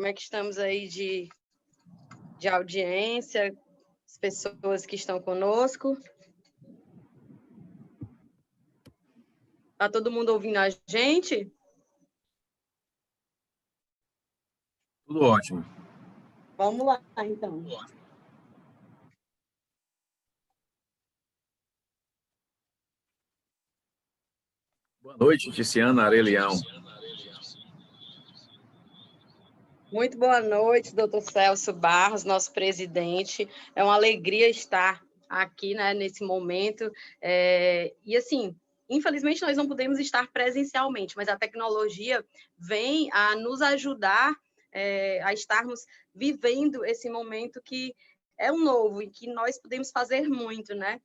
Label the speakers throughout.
Speaker 1: Como é que estamos aí de, de audiência, as pessoas que estão conosco? Está todo mundo ouvindo a gente?
Speaker 2: Tudo ótimo.
Speaker 1: Vamos lá, então.
Speaker 2: Boa noite, Tiziana Arelião.
Speaker 1: Muito boa noite, doutor Celso Barros, nosso presidente. É uma alegria estar aqui né, nesse momento. É, e assim, infelizmente nós não podemos estar presencialmente, mas a tecnologia vem a nos ajudar é, a estarmos vivendo esse momento que é um novo e que nós podemos fazer muito, né?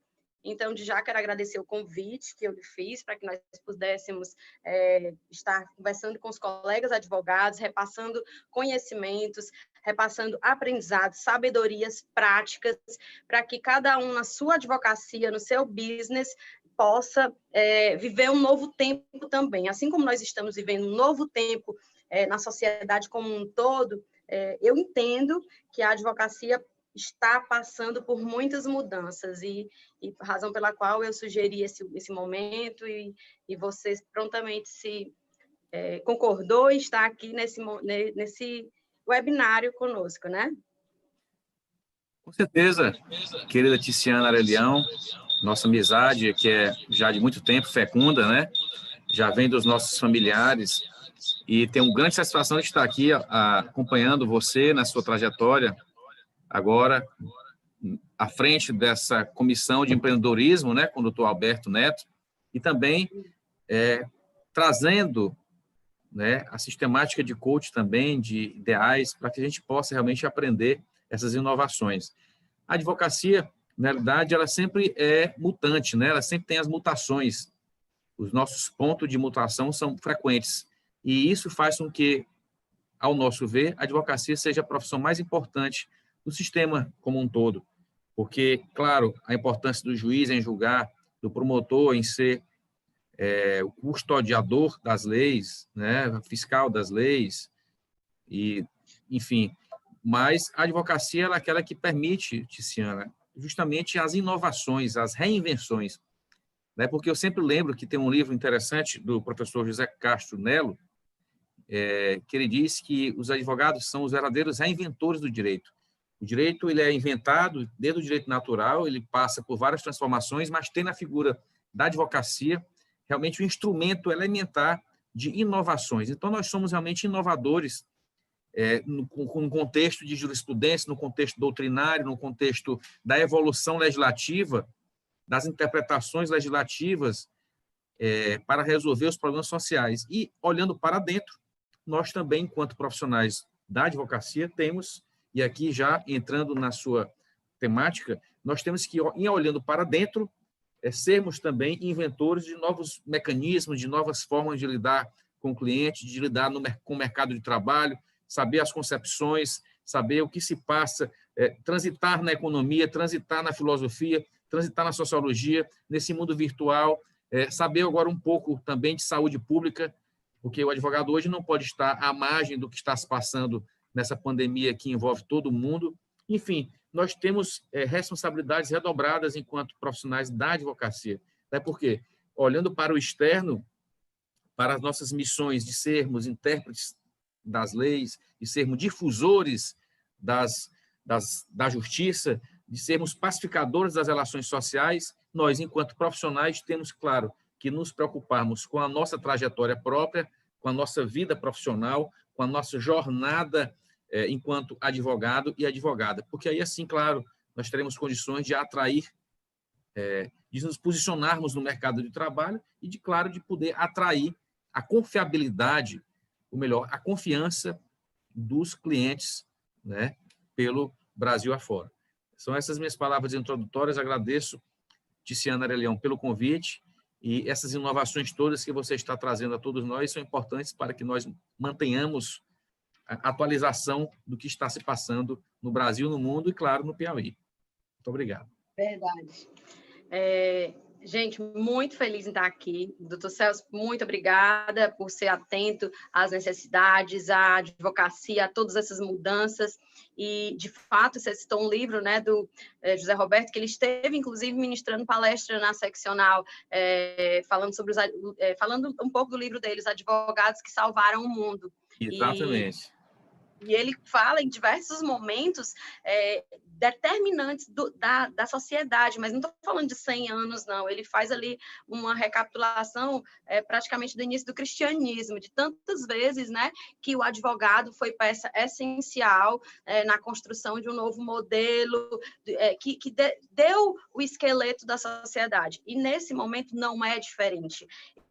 Speaker 1: Então, de já quero agradecer o convite que eu lhe fiz para que nós pudéssemos é, estar conversando com os colegas advogados, repassando conhecimentos, repassando aprendizados, sabedorias práticas, para que cada um na sua advocacia, no seu business, possa é, viver um novo tempo também. Assim como nós estamos vivendo um novo tempo é, na sociedade como um todo, é, eu entendo que a advocacia está passando por muitas mudanças e, e razão pela qual eu sugeri esse, esse momento e, e você prontamente se é, concordou e está aqui nesse, nesse webinário conosco, né?
Speaker 2: Com certeza, querida Tiziana Arelião, nossa amizade, que é já de muito tempo fecunda, né? Já vem dos nossos familiares, e tenho grande satisfação de estar aqui acompanhando você na sua trajetória agora à frente dessa comissão de empreendedorismo, né, com o doutor Alberto Neto, e também é, trazendo né, a sistemática de coach também, de ideais, para que a gente possa realmente aprender essas inovações. A advocacia, na realidade, ela sempre é mutante, né? ela sempre tem as mutações. Os nossos pontos de mutação são frequentes. E isso faz com que, ao nosso ver, a advocacia seja a profissão mais importante do sistema como um todo. Porque, claro, a importância do juiz em julgar, do promotor em ser é, o custodiador das leis, né, fiscal das leis, e, enfim. Mas a advocacia é aquela que permite, Tiziana, justamente as inovações, as reinvenções. Né? Porque eu sempre lembro que tem um livro interessante do professor José Castro Nelo, é, que ele diz que os advogados são os verdadeiros reinventores do direito. O direito ele é inventado desde o direito natural, ele passa por várias transformações, mas tem na figura da advocacia realmente um instrumento elementar de inovações. Então, nós somos realmente inovadores é, no, contexto de jurisprudência, no contexto doutrinário, no contexto da evolução legislativa, das interpretações legislativas é, para resolver os problemas sociais. E, olhando para dentro, nós também, enquanto profissionais da advocacia, temos, e aqui já entrando na sua temática, nós temos que, ir olhando para dentro, é, sermos também inventores de novos mecanismos, de novas formas de lidar com o cliente, de lidar no, com o mercado de trabalho, saber as concepções, saber o que se passa, é, transitar na economia, transitar na filosofia, transitar na sociologia, nesse mundo virtual, é, saber agora um pouco também de saúde pública, porque o advogado hoje não pode estar à margem do que está se passando nessa pandemia que envolve todo mundo. Enfim, nós temos é, responsabilidades redobradas enquanto profissionais da advocacia. Né? Porque, olhando para o externo, para as nossas missões de sermos intérpretes das leis, de sermos difusores das, das, da justiça, de sermos pacificadores das relações sociais, nós, enquanto profissionais, temos, claro, que nos preocuparmos com a nossa trajetória própria, com a nossa vida profissional, com a nossa jornada é, enquanto advogado e advogada, porque aí, assim, claro, nós teremos condições de atrair, é, de nos posicionarmos no mercado de trabalho e, de claro, de poder atrair a confiabilidade, ou melhor, a confiança dos clientes né, pelo Brasil afora. São essas minhas palavras introdutórias. Agradeço, Tiziana Arelião, pelo convite e essas inovações todas que você está trazendo a todos nós são importantes para que nós mantenhamos atualização do que está se passando no Brasil, no mundo e, claro, no Piauí. Muito obrigado.
Speaker 1: Verdade. É, Gente, muito feliz em estar aqui. Doutor Celso, muito obrigada por ser atento às necessidades, à advocacia, a todas essas mudanças. E, de fato, você citou um livro né, do eh, José Roberto, que ele esteve, inclusive, ministrando palestra na seccional, eh, falando, sobre os, eh, falando um pouco do livro deles, Advogados que Salvaram o Mundo.
Speaker 2: Exatamente.
Speaker 1: E, e ele fala em diversos momentos determinantes do, da, da sociedade, mas não estou falando de 100 anos, não. Ele faz ali uma recapitulação é, praticamente do início do cristianismo, de tantas vezes né, que o advogado foi peça essencial é, na construção de um novo modelo, é, que, que de, deu o esqueleto da sociedade. E nesse momento não é diferente.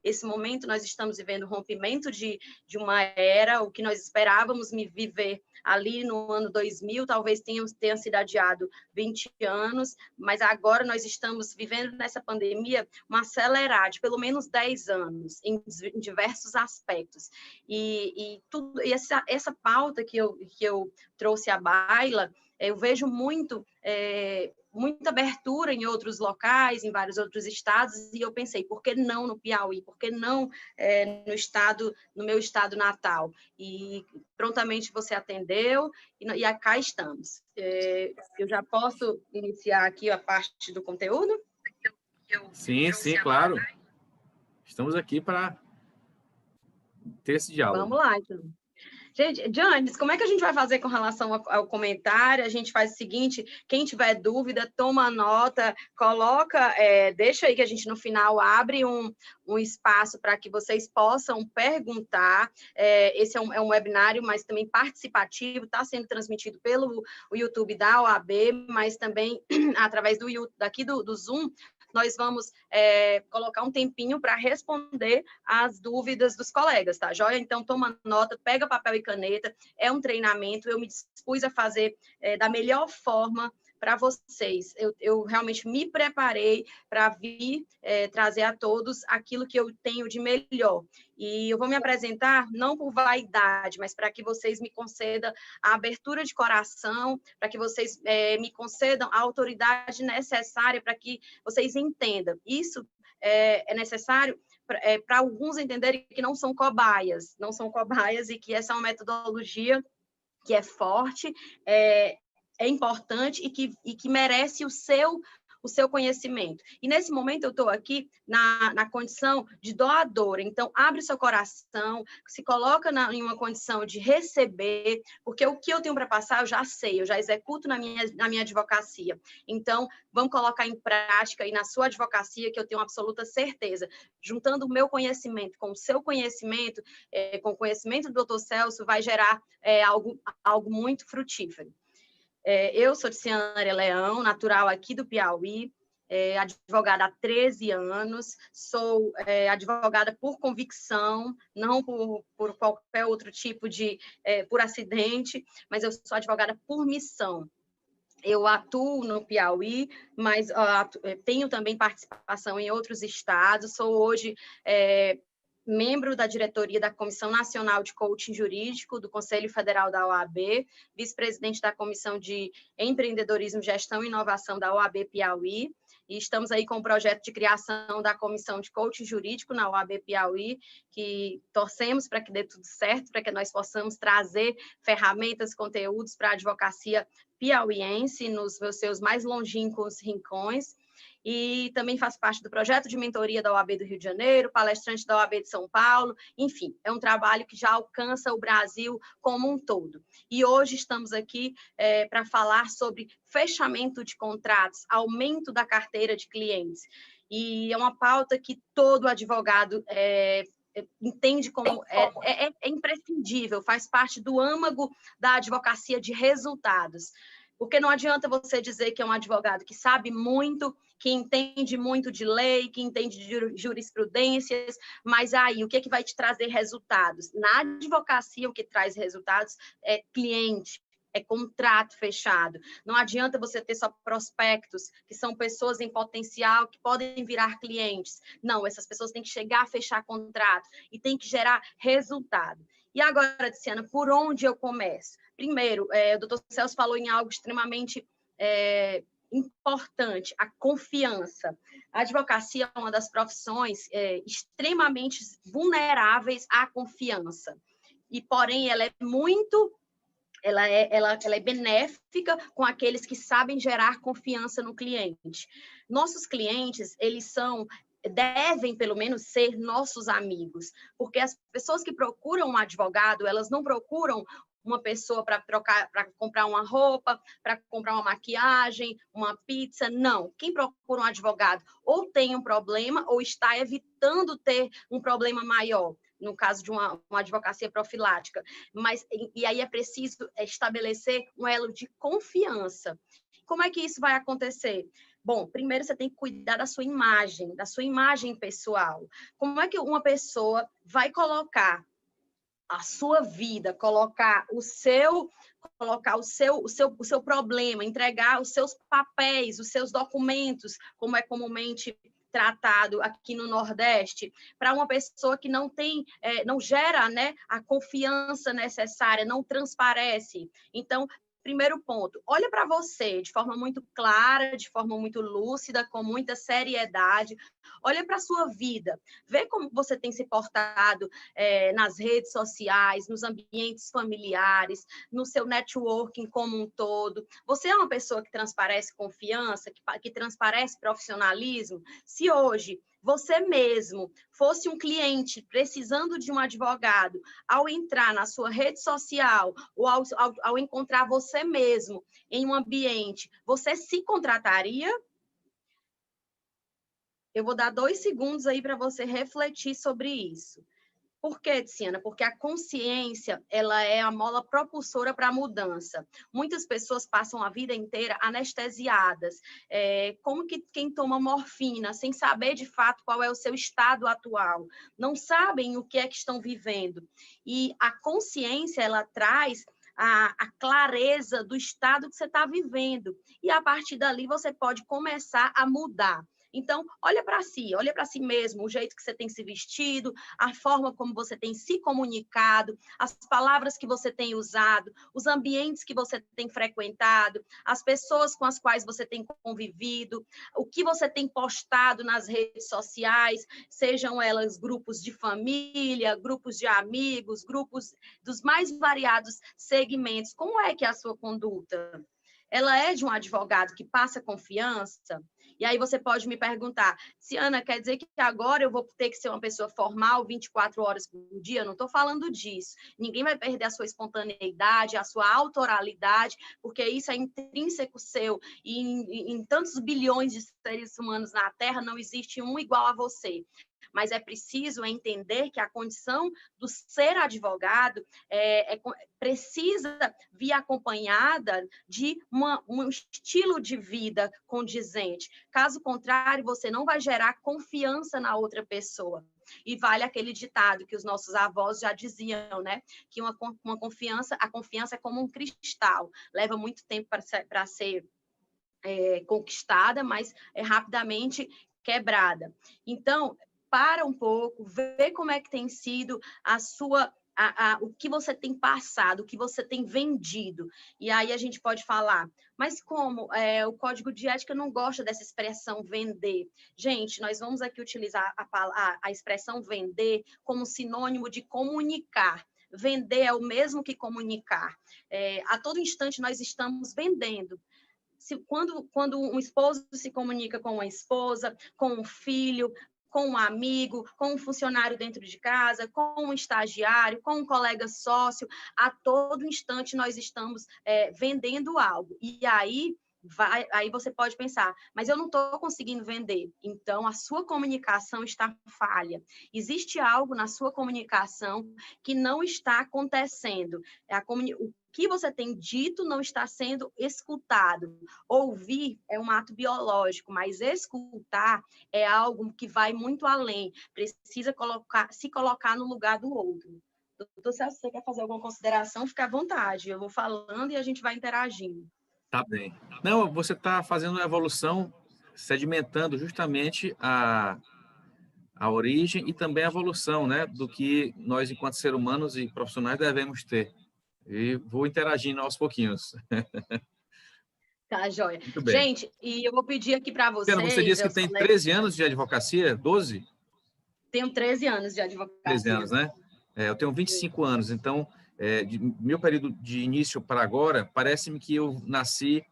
Speaker 1: Esse momento nós estamos vivendo o rompimento de, de uma era, o que nós esperávamos me viver ali no ano 2000, talvez tenha, tenha sido adiado 20 anos, mas agora nós estamos vivendo nessa pandemia uma acelerada de pelo menos 10 anos, em, em diversos aspectos. E, e, tudo, e essa, essa pauta que eu, que eu trouxe à baila, eu vejo muito é, muita abertura em outros locais, em vários outros estados, e eu pensei, por que não no Piauí? Por que não é, no estado, no meu estado natal? E prontamente você atendeu, e, e cá estamos. É, eu já posso iniciar aqui a parte do conteúdo?
Speaker 2: Sim, sim, claro. Estamos aqui para ter esse diálogo.
Speaker 1: Vamos lá, então. Gente, Janes, como é que a gente vai fazer com relação ao, ao, comentário? A gente faz o seguinte: quem tiver dúvida, toma nota, coloca, é, deixa aí que a gente no final abre um, um espaço para que vocês possam perguntar. É, esse é um, é um, webinário, mas também participativo, está sendo transmitido pelo YouTube da OAB, mas também através do daqui do, do Zoom nós vamos é, colocar um tempinho para responder as dúvidas dos colegas, tá? Joia? Então, toma nota, pega papel e caneta, é um treinamento, eu me dispus a fazer é, da melhor forma para vocês. Eu, eu, realmente me preparei para vir é, trazer a todos aquilo que eu tenho de melhor. E eu vou me apresentar não por vaidade, mas para que vocês me concedam a abertura de coração, para que vocês é, me concedam a autoridade necessária para que vocês entendam. Isso é, é necessário para é, alguns entenderem que não são cobaias, não são cobaias e que essa é uma metodologia que é forte, é, é importante e que, e que merece o seu o seu conhecimento. E nesse momento eu estou aqui na, na condição de doadora. Então, abre seu coração, se coloca na, em uma condição de receber, porque o que eu tenho para passar eu já sei, eu já executo na minha, na minha advocacia. Então, vamos colocar em prática e na sua advocacia, que eu tenho absoluta certeza. Juntando o meu conhecimento com o seu conhecimento, é, com o conhecimento do doutor Celso, vai gerar é, algo, algo muito frutífero. É, eu sou Tiziana Leão, natural aqui do Piauí, é, advogada há 13 anos, sou é, advogada por convicção, não por, por qualquer outro tipo de, é, por acidente, mas eu sou advogada por missão. Eu atuo no Piauí, mas é, tenho também participação em outros estados, sou hoje é, membro da diretoria da Comissão Nacional de Coaching Jurídico do Conselho Federal da OAB, vice-presidente da Comissão de Empreendedorismo, Gestão e Inovação da OAB Piauí, e estamos aí com o projeto de criação da Comissão de Coaching Jurídico na OAB Piauí, que torcemos para que dê tudo certo, para que nós possamos trazer ferramentas, conteúdos para a advocacia piauiense nos seus mais longínquos rincões, e também faz parte do projeto de mentoria da OAB do Rio de Janeiro, palestrante da OAB de São Paulo, enfim, é um trabalho que já alcança o Brasil como um todo. E hoje estamos aqui é, para falar sobre fechamento de contratos, aumento da carteira de clientes. E é uma pauta que todo advogado é, entende como é, é, é, imprescindível, faz parte do âmago da advocacia de resultados. Porque não adianta você dizer que é um advogado que sabe muito, que entende muito de lei, que entende de jurisprudências, mas aí o que, é que vai te trazer resultados? Na advocacia, o que traz resultados é cliente, é contrato fechado. Não adianta você ter só prospectos, que são pessoas em potencial que podem virar clientes. Não, essas pessoas têm que chegar a fechar contrato e tem que gerar resultado. E agora, Tiziana, por onde eu começo? Primeiro, é, o doutor Celso falou em algo extremamente é, importante, a confiança. A advocacia é uma das profissões é, extremamente vulneráveis à confiança. E, porém, ela é muito ela é, ela, ela é benéfica com aqueles que sabem gerar confiança no cliente. Nossos clientes, eles são devem pelo menos ser nossos amigos, porque as pessoas que procuram um advogado, elas não procuram uma pessoa para trocar, para comprar uma roupa, para comprar uma maquiagem, uma pizza. Não. Quem procura um advogado ou tem um problema ou está evitando ter um problema maior no caso de uma, uma, advocacia profilática. Mas, e aí é preciso estabelecer um elo de confiança. Como é que isso vai acontecer? Bom, primeiro você tem que cuidar da sua imagem, da sua imagem pessoal. Como é que uma pessoa vai colocar a sua vida, colocar o seu colocar o seu, o seu, o seu problema, entregar os seus papéis, os seus documentos, como é comumente tratado aqui no Nordeste, para uma pessoa que não tem, é, não gera né, a confiança necessária, não transparece. Então, Primeiro ponto, olha para você de forma muito clara, de forma muito lúcida, com muita seriedade. Olha para a sua vida, vê como você tem se portado é, nas redes sociais, nos ambientes familiares, no seu networking como um todo. Você é uma pessoa que transparece confiança, que, que transparece profissionalismo? Se hoje você mesmo fosse um cliente precisando de um advogado, ao entrar na sua rede social ou ao, ao, ao encontrar você mesmo em um ambiente, você se contrataria? Eu vou dar dois segundos aí para você refletir sobre isso. Por quê, Tiziana? Porque a consciência ela é a mola propulsora para a mudança. Muitas pessoas passam a vida inteira anestesiadas, é, como que quem toma morfina, sem saber de fato qual é o seu estado atual, não sabem o que é que estão vivendo. E a consciência ela traz a, a, clareza do estado que você está vivendo. E a partir dali você pode começar a mudar. Então, olha para si, olha para si mesmo, o jeito que você tem se vestido, a forma como você tem se comunicado, as palavras que você tem usado, os ambientes que você tem frequentado, as pessoas com as quais você tem convivido, o que você tem postado nas redes sociais, sejam elas grupos de família, grupos de amigos, grupos dos mais variados segmentos. Como é que é a sua conduta? Ela é de um advogado que passa confiança? E aí você pode me perguntar, se Ana quer dizer que agora eu vou ter que ser uma pessoa formal 24 horas por dia? Eu não estou falando disso. Ninguém vai perder a sua espontaneidade, a sua autoralidade, porque isso é intrínseco seu. E em, em tantos bilhões de seres humanos na Terra, não existe um igual a você mas é preciso entender que a condição do ser advogado é, é, precisa vir acompanhada de uma, um estilo de vida condizente. Caso contrário, você não vai gerar confiança na outra pessoa. E vale aquele ditado que os nossos avós já diziam, né? Que uma, uma confiança, a confiança é como um cristal, leva muito tempo para ser, ser é, conquistada, mas é rapidamente quebrada. Então, para um pouco, vê como é que tem sido a sua a, a, o que você tem passado, o que você tem vendido. E aí a gente pode falar, mas como é, o código de ética não gosta dessa expressão vender? Gente, nós vamos aqui utilizar a, a, expressão vender como sinônimo de comunicar. Vender é o mesmo que comunicar. É, a todo instante nós estamos vendendo. Se, quando, quando um esposo se comunica com uma esposa, com um filho, com um amigo, com um funcionário dentro de casa, com um estagiário, com um colega sócio, a todo instante nós estamos é, vendendo algo. E aí Vai, aí você pode pensar, mas eu não estou conseguindo vender. Então, a sua comunicação está falha. Existe algo na sua comunicação que não está acontecendo. A comuni o que você tem dito não está sendo escutado. Ouvir é um ato biológico, mas escutar é algo que vai muito além. Precisa colocar, se colocar no lugar do outro. Doutor Celso, você quer fazer alguma consideração? Fique à vontade. Eu vou falando e a gente vai interagindo.
Speaker 2: Tá bem. Não, você está fazendo uma evolução, sedimentando justamente a, a origem e também a evolução, né, do que nós, enquanto seres humanos e profissionais, devemos ter. E vou interagindo aos pouquinhos.
Speaker 1: Tá, joia. Gente, e eu vou pedir aqui para vocês...
Speaker 2: Você disse que tem 13 anos de advocacia, 12?
Speaker 1: Tenho 13 anos de advocacia. 13
Speaker 2: anos, né? É, eu tenho 25 Sim. anos, então, é, de, meu período de início para agora, parece-me que eu nasci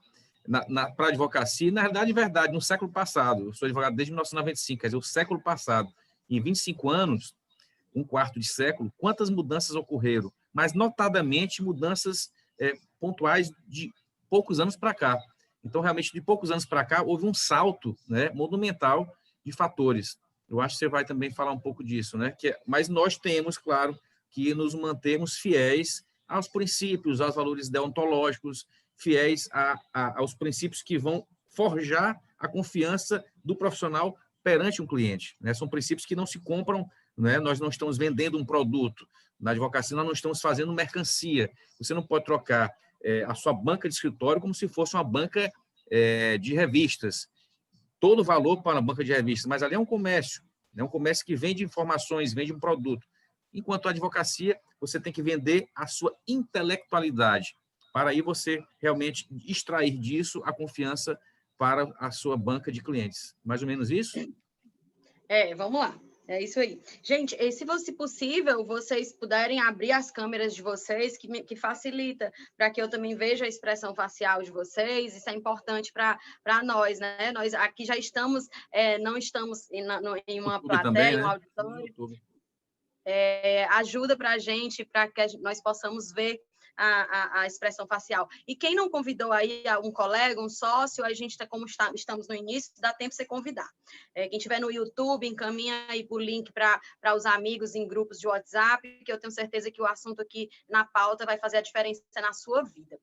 Speaker 2: na, na para advocacia, na realidade, de verdade, no século passado. Eu sou advogado desde 1995, quer dizer, o século passado. Em 25 anos, um quarto de século, quantas mudanças ocorreram? Mas, notadamente, mudanças é, pontuais de poucos anos para cá. Então, realmente, de poucos anos para cá, houve um salto né, monumental de fatores. Eu acho que você vai também falar um pouco disso, né? Que, é, mas nós temos, claro, que nos mantermos fiéis aos princípios, aos valores deontológicos, fiéis a, a, aos princípios que vão forjar a confiança do profissional perante um cliente. Né? São princípios que não se compram, né? nós não estamos vendendo um produto. Na advocacia, nós não estamos fazendo mercancia. Você não pode trocar é, a sua banca de escritório como se fosse uma banca é, de revistas. Todo valor para a banca de revistas, mas ali é um comércio, é um comércio que vende informações, vende um produto. Enquanto a advocacia, você tem que vender a sua intelectualidade, para aí você realmente extrair disso a confiança para a sua banca de clientes. Mais ou menos isso?
Speaker 1: É, vamos lá. É isso aí. Gente, se fosse possível, vocês puderem abrir as câmeras de vocês, que, me, que facilita para que eu também veja a expressão facial de vocês, isso é importante para nós, né? Nós aqui já estamos, é, não estamos em, no, em uma plateia, também, né? um auditório. É, ajuda para a gente, para que nós possamos ver a, a, a, expressão facial. E quem não convidou aí um colega, um sócio, a gente, tá, como está, estamos no início, dá tempo de você convidar. É, quem estiver no YouTube, encaminha aí o link para os amigos em grupos de WhatsApp, que eu tenho certeza que o assunto aqui na pauta vai fazer a diferença na sua vida.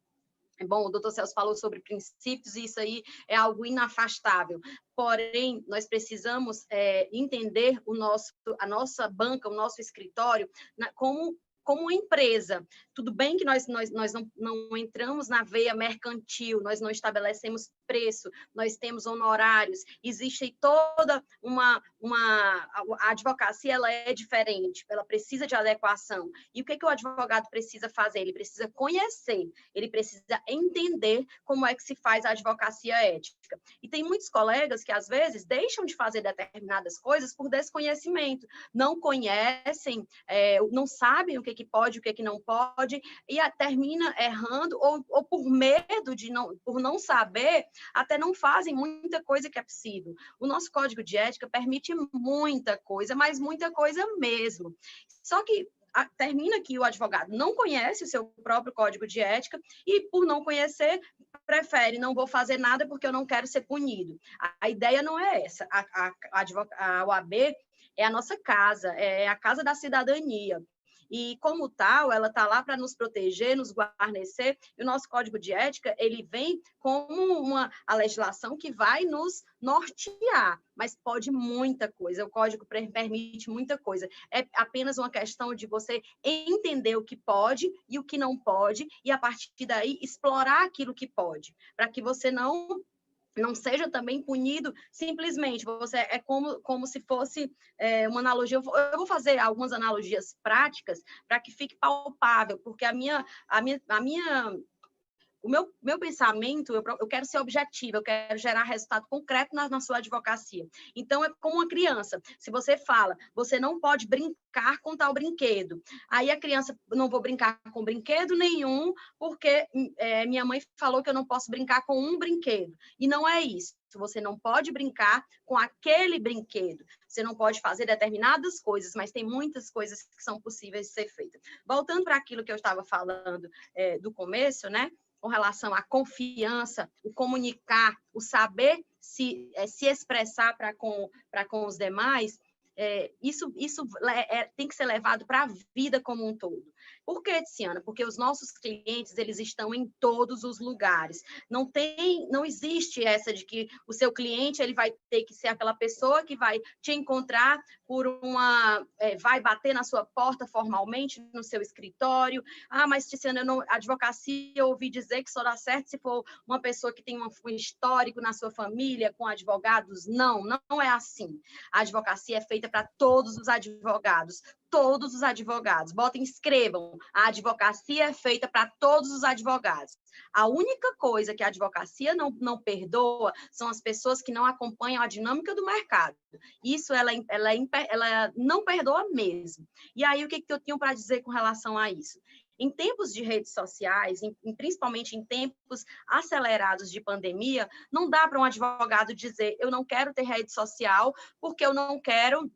Speaker 1: Bom, o doutor Celso falou sobre princípios, e isso aí é algo inafastável. Porém, nós precisamos é, entender o nosso, a nossa banca, o nosso escritório, na, como como empresa, tudo bem que nós, nós, nós não, não entramos na veia mercantil, nós não estabelecemos preço, nós temos honorários, existe toda uma, uma a advocacia ela é diferente, ela precisa de adequação. E o que, que o advogado precisa fazer? Ele precisa conhecer, ele precisa entender como é que se faz a advocacia ética. E tem muitos colegas que às vezes deixam de fazer determinadas coisas por desconhecimento, não conhecem, é, não sabem o que, que pode, o que, que não pode, e a, termina errando ou, ou por medo de não, por não saber, até não fazem muita coisa que é possível. O nosso código de ética permite muita coisa, mas muita coisa mesmo. Só que a, termina que o advogado não conhece o seu próprio código de ética e, por não conhecer, prefere não vou fazer nada porque eu não quero ser punido. A, a ideia não é essa. A, a, a, OAB é a nossa casa, é a casa da cidadania e como tal, ela está lá para nos proteger, nos guarnecer, e o nosso código de ética, ele vem como uma a legislação que vai nos nortear, mas pode muita coisa, o código permite muita coisa. É apenas uma questão de você entender o que pode e o que não pode, e a partir daí explorar aquilo que pode, para que você não não seja também punido simplesmente. Você é como, como se fosse é, uma analogia. Eu vou, eu vou, fazer algumas analogias práticas para que fique palpável, porque a minha, a minha, a minha o meu, meu pensamento, eu, eu quero ser objetivo, eu quero gerar resultado concreto na, na sua advocacia. Então, é como uma criança. Se você fala, você não pode brincar com tal brinquedo. Aí a criança, não vou brincar com brinquedo nenhum, porque é, minha mãe falou que eu não posso brincar com um brinquedo. E não é isso. Você não pode brincar com aquele brinquedo. Você não pode fazer determinadas coisas, mas tem muitas coisas que são possíveis de ser feitas. Voltando para aquilo que eu estava falando é, do começo, né? Com relação à confiança, o comunicar, o saber se, é, se expressar para com, com os demais, é, isso, isso é, tem que ser levado para a vida como um todo. Por que, Tiziana? Porque os nossos clientes, eles estão em todos os lugares. Não tem, não existe essa de que o seu cliente, ele vai ter que ser aquela pessoa que vai te encontrar por uma, é, vai bater na sua porta formalmente no seu escritório. Ah, mas Tiziana, eu não, advocacia, eu ouvi dizer que só dá certo se for uma pessoa que tem um, histórico na sua família com advogados. Não, não é assim. A advocacia é feita para todos os advogados todos os advogados. Botem, escrevam. A advocacia é feita para todos os advogados. A única coisa que a advocacia não, não perdoa são as pessoas que não acompanham a dinâmica do mercado. Isso ela, ela, ela não perdoa mesmo. E aí, o que, que eu tenho para dizer com relação a isso? Em tempos de redes sociais, em, principalmente em tempos acelerados de pandemia, não dá para um advogado dizer eu não quero ter rede social porque eu não quero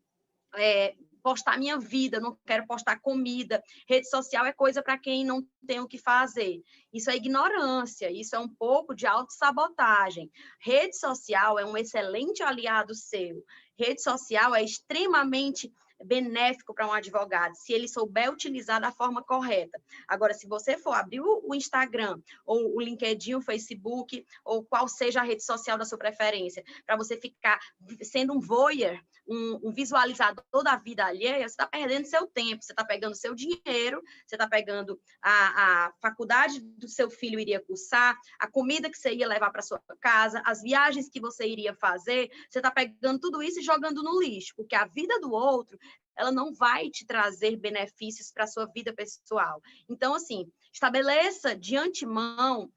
Speaker 1: é, postar minha vida, não quero postar comida. Rede social é coisa para quem não tem o que fazer. Isso é ignorância, isso é um pouco de autossabotagem. Rede social é um excelente aliado seu. Rede social é extremamente benéfico para um advogado, se ele souber utilizar da forma correta. Agora, se você for abrir o Instagram, ou o LinkedIn, o Facebook, ou qual seja a rede social da sua preferência, para você ficar sendo um voyeur, um, um visualizador da vida alheia, você está perdendo seu tempo, você está pegando seu dinheiro, você está pegando a, a faculdade do seu filho iria cursar, a comida que você ia levar para sua casa, as viagens que você iria fazer, você está pegando tudo isso e jogando no lixo, porque a vida do outro ela não vai te trazer benefícios para a sua vida pessoal. Então, assim, estabeleça de antemão,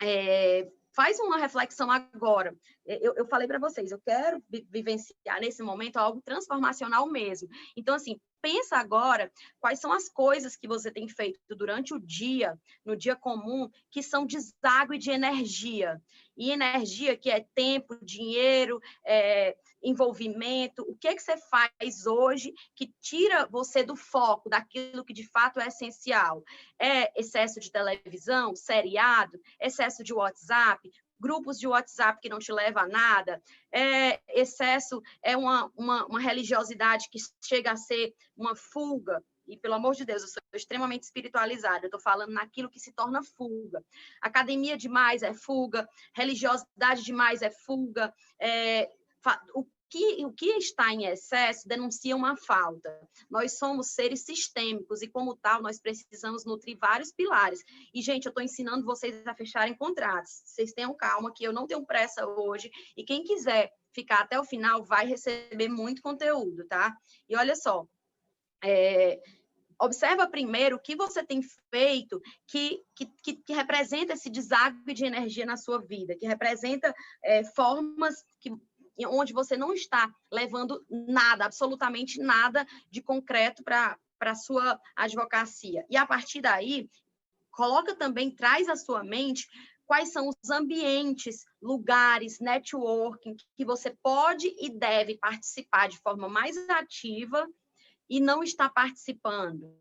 Speaker 1: é, faz uma reflexão agora. Eu, eu falei para vocês, eu quero vivenciar nesse momento algo transformacional mesmo. Então, assim, pensa agora quais são as coisas que você tem feito durante o dia, no dia comum, que são deságue de energia. E energia que é tempo, dinheiro, é, envolvimento. O que, é que você faz hoje que tira você do foco, daquilo que de fato é essencial? É excesso de televisão, seriado, excesso de WhatsApp, grupos de WhatsApp que não te leva a nada, é excesso, é uma, uma, uma religiosidade que chega a ser uma fuga, e pelo amor de Deus, eu sou extremamente espiritualizada, eu estou falando naquilo que se torna fuga. Academia demais é fuga, religiosidade demais é fuga, é, o que, o que está em excesso denuncia uma falta. Nós somos seres sistêmicos e, como tal, nós precisamos nutrir vários pilares. E, gente, eu estou ensinando vocês a fecharem contratos. Vocês tenham calma, que eu não tenho pressa hoje. E quem quiser ficar até o final vai receber muito conteúdo, tá? E olha só, é, observa primeiro o que você tem feito que, que, que, representa esse deságue de energia na sua vida, que representa é, formas que onde você não está levando nada, absolutamente nada de concreto para a sua advocacia. E a partir daí, coloca também, traz à sua mente quais são os ambientes, lugares, networking que você pode e deve participar de forma mais ativa e não está participando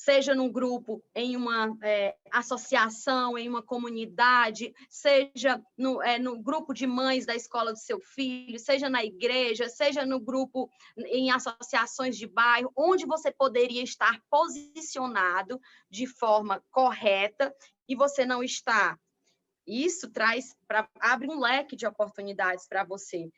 Speaker 1: seja num grupo, em uma é, associação, em uma comunidade, seja no, é, no grupo de mães da escola do seu filho, seja na igreja, seja no grupo em associações de bairro, onde você poderia estar posicionado de forma correta e você não está. Isso traz para abre um leque de oportunidades para você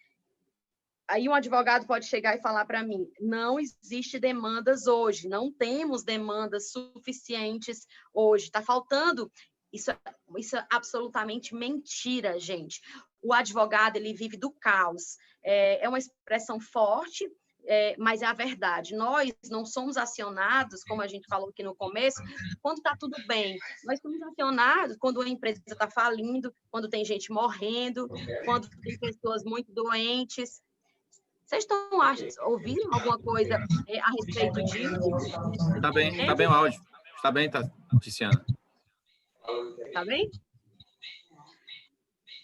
Speaker 1: aí um advogado pode chegar e falar para mim: não existe demandas hoje, não temos demandas suficientes hoje, está faltando. Isso, é, isso é absolutamente mentira, gente. O advogado ele vive do caos. É, é uma expressão forte, é, mas é a verdade. Nós não somos acionados, como a gente falou aqui no começo, quando está tudo bem. Nós somos acionados quando a empresa está falindo, quando tem gente morrendo, quando tem pessoas muito doentes. Vocês estão ouvindo alguma coisa é, a respeito disso?
Speaker 2: Está bem, está bem o áudio. Está bem, tá, Tiziana.
Speaker 1: Está bem?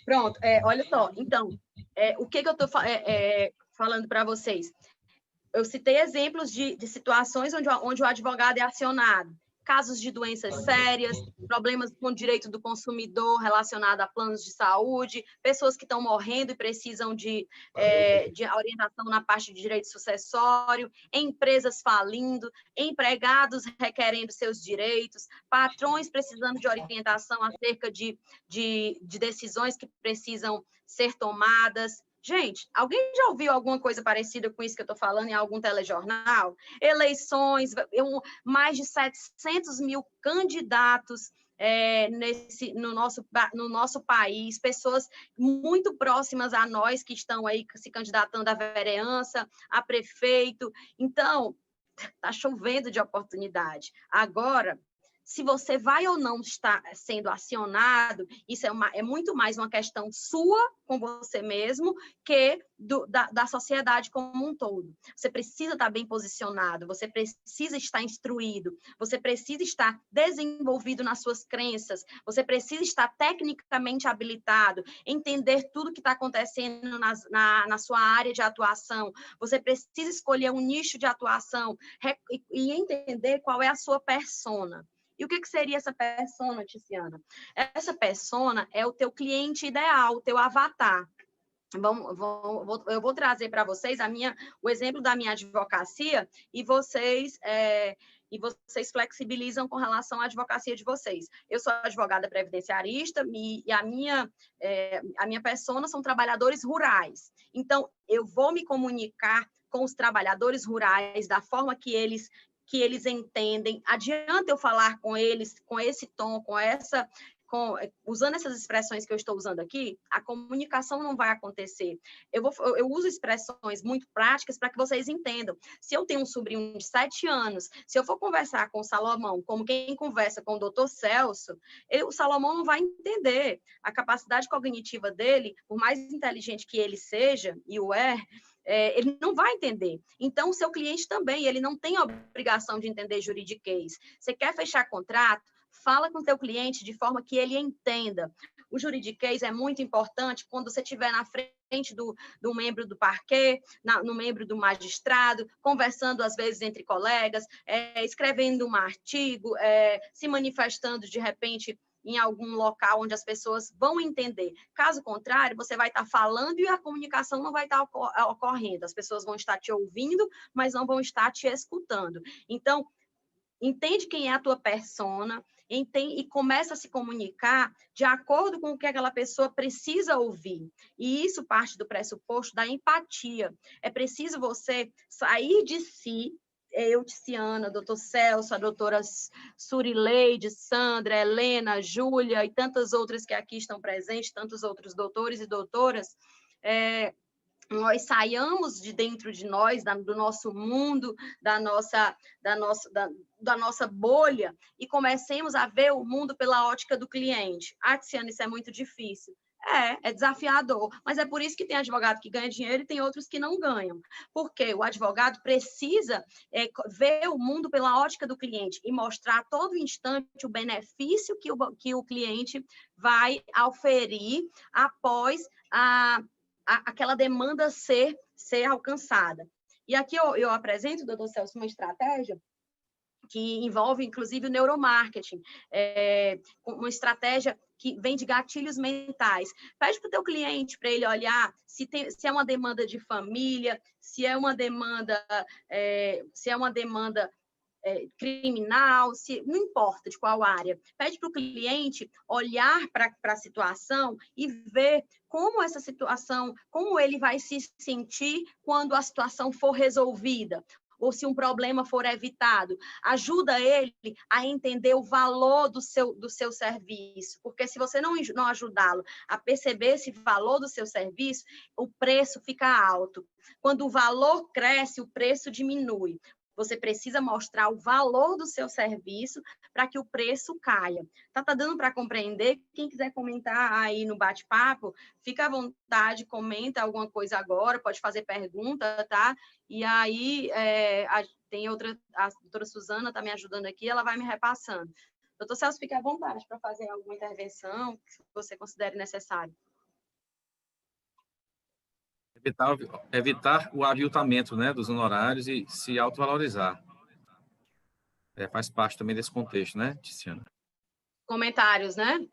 Speaker 1: Pronto, é, olha só. Então, é, o que, que eu estou é, é, falando para vocês? Eu citei exemplos de, de situações onde, onde o advogado é acionado casos de doenças sérias, problemas com o direito do consumidor relacionado a planos de saúde, pessoas que estão morrendo e precisam de, é, de orientação na parte de direito sucessório, empresas falindo, empregados requerendo seus direitos, patrões precisando de orientação acerca de, de, de decisões que precisam ser tomadas, Gente, alguém já ouviu alguma coisa parecida com isso que eu estou falando em algum telejornal? Eleições, eu, mais de 700 mil candidatos é, nesse, no, nosso, no nosso país, pessoas muito próximas a nós que estão aí se candidatando à vereança, a prefeito. Então, está chovendo de oportunidade. Agora, se você vai ou não estar sendo acionado, isso é, uma, é muito mais uma questão sua com você mesmo que do, da, da sociedade como um todo. Você precisa estar bem posicionado, você precisa estar instruído, você precisa estar desenvolvido nas suas crenças, você precisa estar tecnicamente habilitado, entender tudo que está acontecendo nas, na, na sua área de atuação, você precisa escolher um nicho de atuação e, e entender qual é a sua persona. E o que, que seria essa persona, Tiziana? Essa persona é o teu cliente ideal, o teu avatar. Vou, eu vou trazer para vocês a minha, o exemplo da minha advocacia e vocês é, e vocês flexibilizam com relação à advocacia de vocês. Eu sou advogada previdenciarista e, e a minha é, a minha persona são trabalhadores rurais. Então eu vou me comunicar com os trabalhadores rurais da forma que eles que eles entendem. Adianta eu falar com eles com esse tom, com essa com, usando essas expressões que eu estou usando aqui, a comunicação não vai acontecer. Eu, vou, eu uso expressões muito práticas para que vocês entendam. Se eu tenho um sobrinho de sete anos, se eu for conversar com o Salomão como quem conversa com o doutor Celso, eu, o Salomão não vai entender. A capacidade cognitiva dele, por mais inteligente que ele seja, e o é, é, ele não vai entender. Então, o seu cliente também, ele não tem obrigação de entender juridiquês. Você quer fechar contrato? Fala com o teu cliente de forma que ele entenda. O juridiquês é muito importante quando você estiver na frente do, do membro do parquê, na, no membro do magistrado, conversando às vezes entre colegas, é, escrevendo um artigo, é, se manifestando de repente em algum local onde as pessoas vão entender. Caso contrário, você vai estar falando e a comunicação não vai estar ocorrendo. As pessoas vão estar te ouvindo, mas não vão estar te escutando. Então, entende quem é a tua persona, e começa a se comunicar de acordo com o que aquela pessoa precisa ouvir. E isso parte do pressuposto da empatia. É preciso você sair de si eu, Tiziana, doutor Celso, a doutora Surileide, Sandra, Helena, Júlia e tantas outras que aqui estão presentes, tantos outros doutores e doutoras, é, nós saiamos de dentro de nós, da, do nosso mundo, da nossa, da, nossa, da, da, nossa bolha, e comecemos a ver o mundo pela ótica do cliente. Ah, Tiziana, isso é muito difícil. É, é desafiador, mas é por isso que tem advogado que ganha dinheiro e tem outros que não ganham. Porque o advogado precisa é, ver o mundo pela ótica do cliente e mostrar a todo instante o benefício que o, que o cliente vai oferir após a, a, aquela demanda ser, ser alcançada. E aqui eu, eu apresento, doutor Celso, uma estratégia que envolve, inclusive, o neuromarketing, é, uma estratégia que vem de gatilhos mentais. Pede para o teu cliente para ele olhar se, tem, se é uma demanda de família, se é uma demanda, é, se é uma demanda é, criminal, se não importa de qual área. Pede para o cliente olhar para a situação e ver como essa situação, como ele vai se sentir quando a situação for resolvida ou se um problema for evitado. Ajuda ele a entender o valor do seu, do seu serviço, porque se você não, não ajudá-lo a perceber esse valor do seu serviço, o preço fica alto. Quando o valor cresce, o preço diminui. Você precisa mostrar o valor do seu serviço para que o preço caia. Tá, tá dando para compreender? Quem quiser comentar aí no bate-papo, fica à vontade, comenta alguma coisa agora, pode fazer pergunta, tá? E aí é, a, tem outra, a doutora Suzana está me ajudando aqui, ela vai me repassando. Doutor Celso, fique à vontade para fazer alguma intervenção que você considere necessário.
Speaker 2: Evitar, evitar o aviltamento né, dos honorários e se autovalorizar. É, faz parte também desse contexto, né, Tiziana?
Speaker 1: Comentários, né?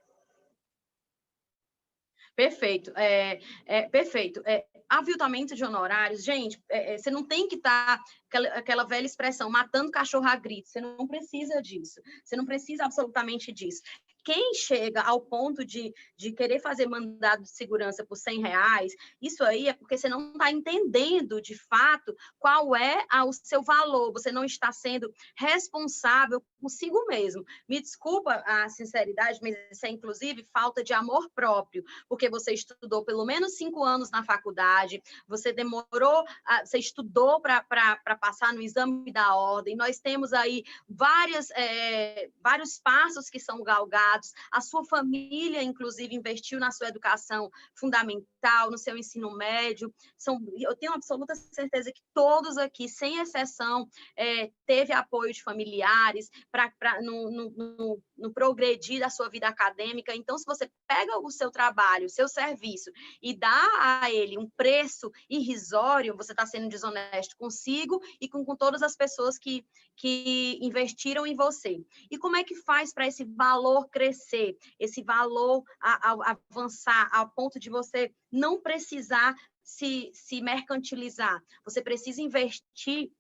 Speaker 1: Perfeito, é, é perfeito. É, aviltamento de honorários, gente, é, é você não tem que estar, tá, aquela, aquela, velha expressão, matando cachorro a grito, você não precisa disso, você não precisa absolutamente disso. Quem chega ao ponto de, de querer fazer mandado de segurança por 100 reais, isso aí é porque você não está entendendo de fato qual é a, o seu valor, você não está sendo responsável consigo mesmo. Me desculpa a sinceridade, mas isso é inclusive falta de amor próprio, porque você estudou pelo menos cinco anos na faculdade, você demorou, você estudou para passar no exame da ordem, nós temos aí várias, é, vários passos que são galgados, a sua família, inclusive, investiu na sua educação fundamental, no seu ensino médio, são, eu tenho absoluta certeza que todos aqui, sem exceção, é, teve apoio de familiares para no, no, no, no progredir da sua vida acadêmica, então, se você pega o seu trabalho, o seu serviço e dá a ele um preço irrisório, você está sendo desonesto consigo e com, com todas as pessoas que, que investiram em você. E como é que faz para esse valor crescer, esse valor a, a, avançar ao ponto de você não precisar se, se mercantilizar? Você precisa investir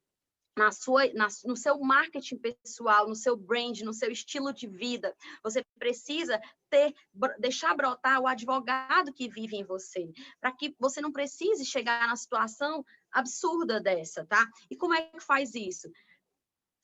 Speaker 1: na sua, na, no seu marketing pessoal, no seu brand, no seu estilo de vida. Você precisa ter, deixar brotar o advogado que vive em você, para que você não precise chegar na situação absurda dessa, tá? E como é que faz isso?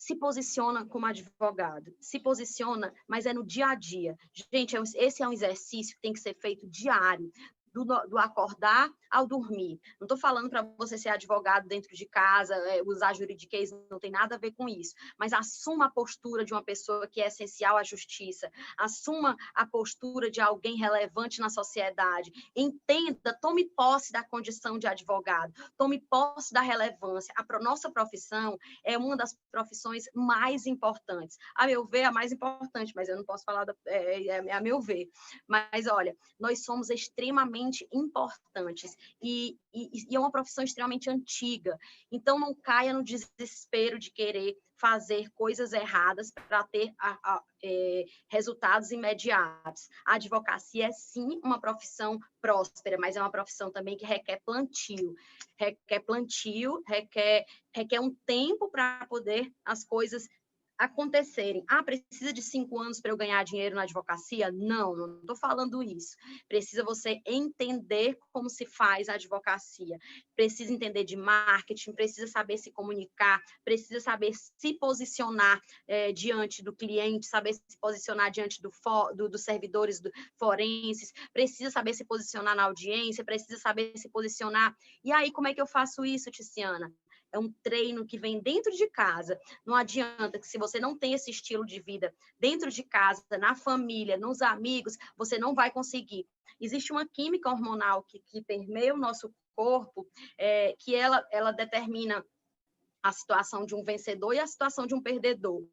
Speaker 1: Se posiciona como advogado, se posiciona, mas é no dia a dia. Gente, é esse é um exercício que tem que ser feito diário do, do acordar ao dormir. Não estou falando para você ser advogado dentro de casa, é, usar juridiquês, não tem nada a ver com isso. Mas assuma a postura de uma pessoa que é essencial à justiça, assuma a postura de alguém relevante na sociedade. Entenda, tome posse da condição de advogado, tome posse da relevância. A nossa profissão é uma das profissões mais importantes. A meu ver, a mais importante, mas eu não posso falar, da, é, é, é a meu ver. Mas olha, nós somos extremamente extremamente importantes e, e, e é uma profissão extremamente antiga. Então, não caia no desespero de querer fazer coisas erradas para ter a, a, é, resultados imediatos. A advocacia é sim uma profissão próspera, mas é uma profissão também que requer plantio, requer plantio, requer, requer um tempo para poder as coisas acontecerem. Ah, precisa de cinco anos para eu ganhar dinheiro na advocacia? Não, não estou falando isso. Precisa você entender como se faz a advocacia. Precisa entender de marketing, precisa saber se comunicar, precisa saber se posicionar é, diante do cliente, saber se posicionar diante do, do, dos servidores do, forenses, precisa saber se posicionar na audiência, precisa saber se posicionar. E aí, como é que eu faço isso, Tiziana? É um treino que vem dentro de casa. Não adianta que se você não tem esse estilo de vida dentro de casa, na família, nos amigos, você não vai conseguir. Existe uma química hormonal que, que permeia o nosso corpo, é, que ela, ela determina a situação de um vencedor e a situação de um perdedor.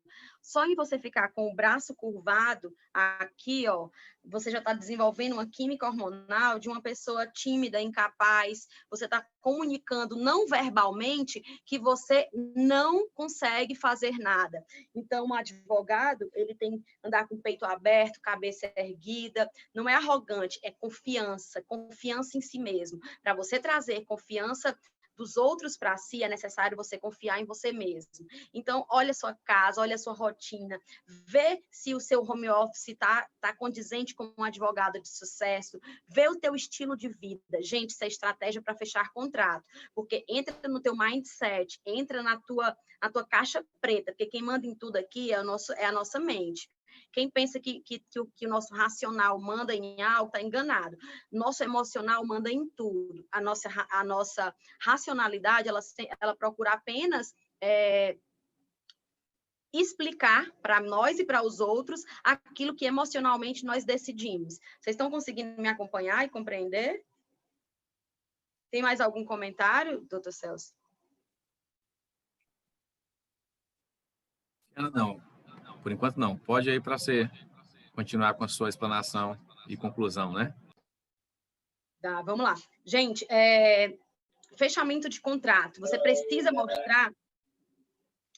Speaker 1: Só em você ficar com o braço curvado aqui, ó, você já está desenvolvendo uma química hormonal de uma pessoa tímida, incapaz. Você está comunicando não verbalmente que você não consegue fazer nada. Então, um advogado, ele tem que andar com o peito aberto, cabeça erguida. Não é arrogante, é confiança, confiança em si mesmo. Para você trazer confiança dos outros para si, é necessário você confiar em você mesmo. Então, olha a sua casa, olha a sua rotina, vê se o seu home office está tá condizente com um advogado de sucesso, vê o teu estilo de vida. Gente, isso é estratégia para fechar contrato, porque entra no teu mindset, entra na tua, na tua caixa preta, porque quem manda em tudo aqui é, o nosso, é a nossa mente. Quem pensa que, que, que, o, que o nosso racional manda em algo está enganado. Nosso emocional manda em tudo. A nossa, a nossa racionalidade, ela, ela procura apenas é, explicar para nós e para os outros aquilo que emocionalmente nós decidimos. Vocês estão conseguindo me acompanhar e compreender? Tem mais algum comentário, doutor Celso?
Speaker 2: Não, por enquanto, não. Pode aí para você continuar com a sua explanação e conclusão, né?
Speaker 1: Tá, vamos lá. Gente, é... fechamento de contrato. Você precisa mostrar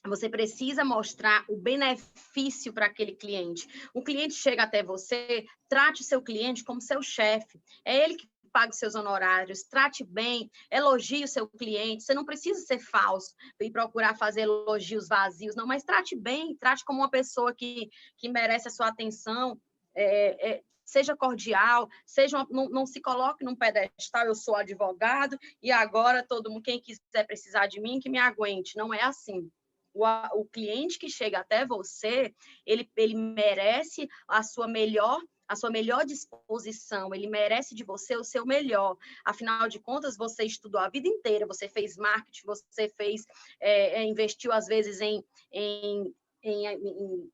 Speaker 1: você precisa mostrar o benefício para aquele cliente. O cliente chega até você, trate o seu cliente como seu chefe. É ele que pague seus honorários, trate bem, elogie o seu cliente. Você não precisa ser falso e procurar fazer elogios vazios, não, mas trate bem, trate como uma pessoa que, que merece a sua atenção. é, é, seja cordial, seja uma, não, não, se coloque num pedestal, eu sou advogado e agora todo mundo, quem quiser precisar de mim, que me aguente. Não é assim. O, o cliente que chega até você, ele, ele merece a sua melhor a sua melhor disposição, ele merece de você o seu melhor. Afinal de contas, você estudou a vida inteira, você fez marketing, você fez, é, investiu às vezes em, em, em, em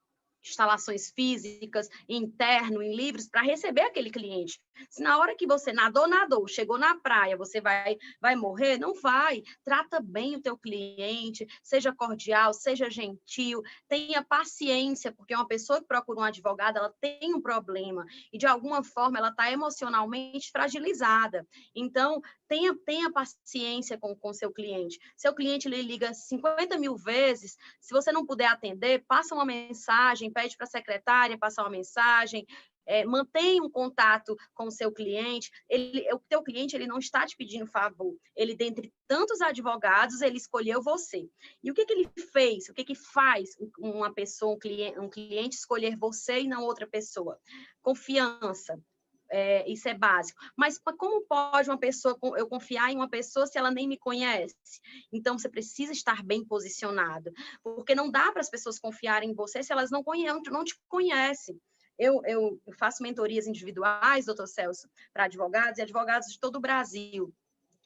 Speaker 1: instalações físicas, interno, em livros, para receber aquele cliente. Se na hora que você nadou, nadou, chegou na praia, você vai, vai morrer, não vai. Trata bem o teu cliente, seja cordial, seja gentil, tenha paciência, porque uma pessoa que procura um advogado, ela tem um problema e de alguma forma ela está emocionalmente fragilizada. Então, tenha, tenha paciência com o seu cliente. Seu cliente lhe liga 50 mil vezes, se você não puder atender, passa uma mensagem, pede para a secretária passar uma mensagem, é, mantenha um contato com o seu cliente. Ele, o teu cliente ele não está te pedindo favor. Ele, dentre tantos advogados, ele escolheu você. E o que, que ele fez? O que, que faz uma pessoa, um cliente, um cliente escolher você e não outra pessoa? Confiança. É, isso é básico. Mas como pode uma pessoa, eu confiar em uma pessoa se ela nem me conhece? Então, você precisa estar bem posicionado, porque não dá para as pessoas confiarem em você se elas não, conhecem, não te conhecem. Eu, eu faço mentorias individuais, doutor Celso, para advogados e advogados de todo o Brasil.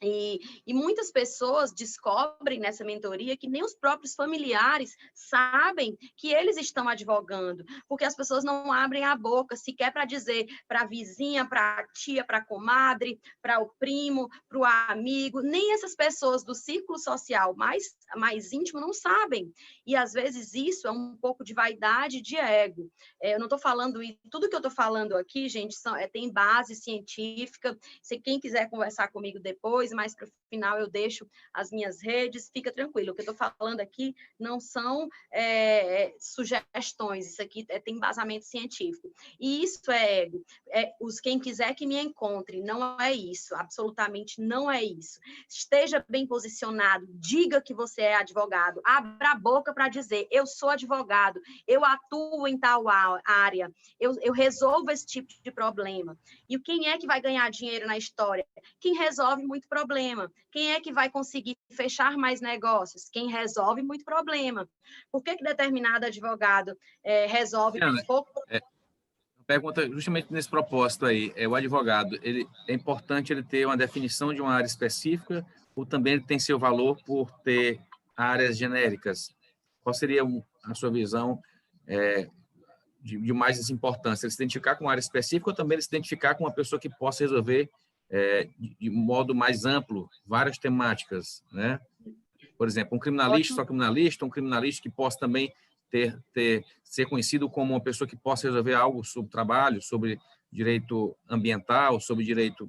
Speaker 1: E, e, muitas pessoas descobrem nessa mentoria que nem os próprios familiares sabem que eles estão advogando, porque as pessoas não abrem a boca sequer para dizer para a vizinha, para a tia, para a comadre, para o primo, para o amigo, nem essas pessoas do círculo social mais, mais íntimo não sabem. E às vezes isso é um pouco de vaidade de ego. É, eu não estou falando, tudo que eu estou falando aqui, gente, são, é, tem base científica. Se quem quiser conversar comigo depois, depois, mais para o final, eu deixo as minhas redes, fica tranquilo. O que eu estou falando aqui não são é, sugestões, isso aqui é, tem embasamento científico. E isso é ego. É, os, quem quiser que me encontre, não é isso, absolutamente não é isso. Esteja bem posicionado, diga que você é advogado, abra a boca para dizer, eu sou advogado, eu atuo em tal área, eu, eu resolvo esse tipo de problema. E quem é que vai ganhar dinheiro na história? Quem resolve muito problema problema. Quem é que vai conseguir fechar mais negócios? Quem resolve muito problema. Por que, que determinado advogado é, resolve Ana, pouco? É,
Speaker 2: pergunta justamente nesse propósito aí. É, o advogado, ele, é importante ele ter uma definição de uma área específica ou também ele tem seu valor por ter áreas genéricas? Qual seria a sua visão é, de, de, mais importância? Ele se identificar com uma área específica ou também ele se identificar com uma pessoa que possa resolver é, de modo mais amplo várias temáticas, né? Por exemplo, um criminalista, Ótimo. só criminalista, um criminalista que possa também ter, ter ser conhecido como uma pessoa que possa resolver algo sobre trabalho, sobre direito ambiental, sobre direito.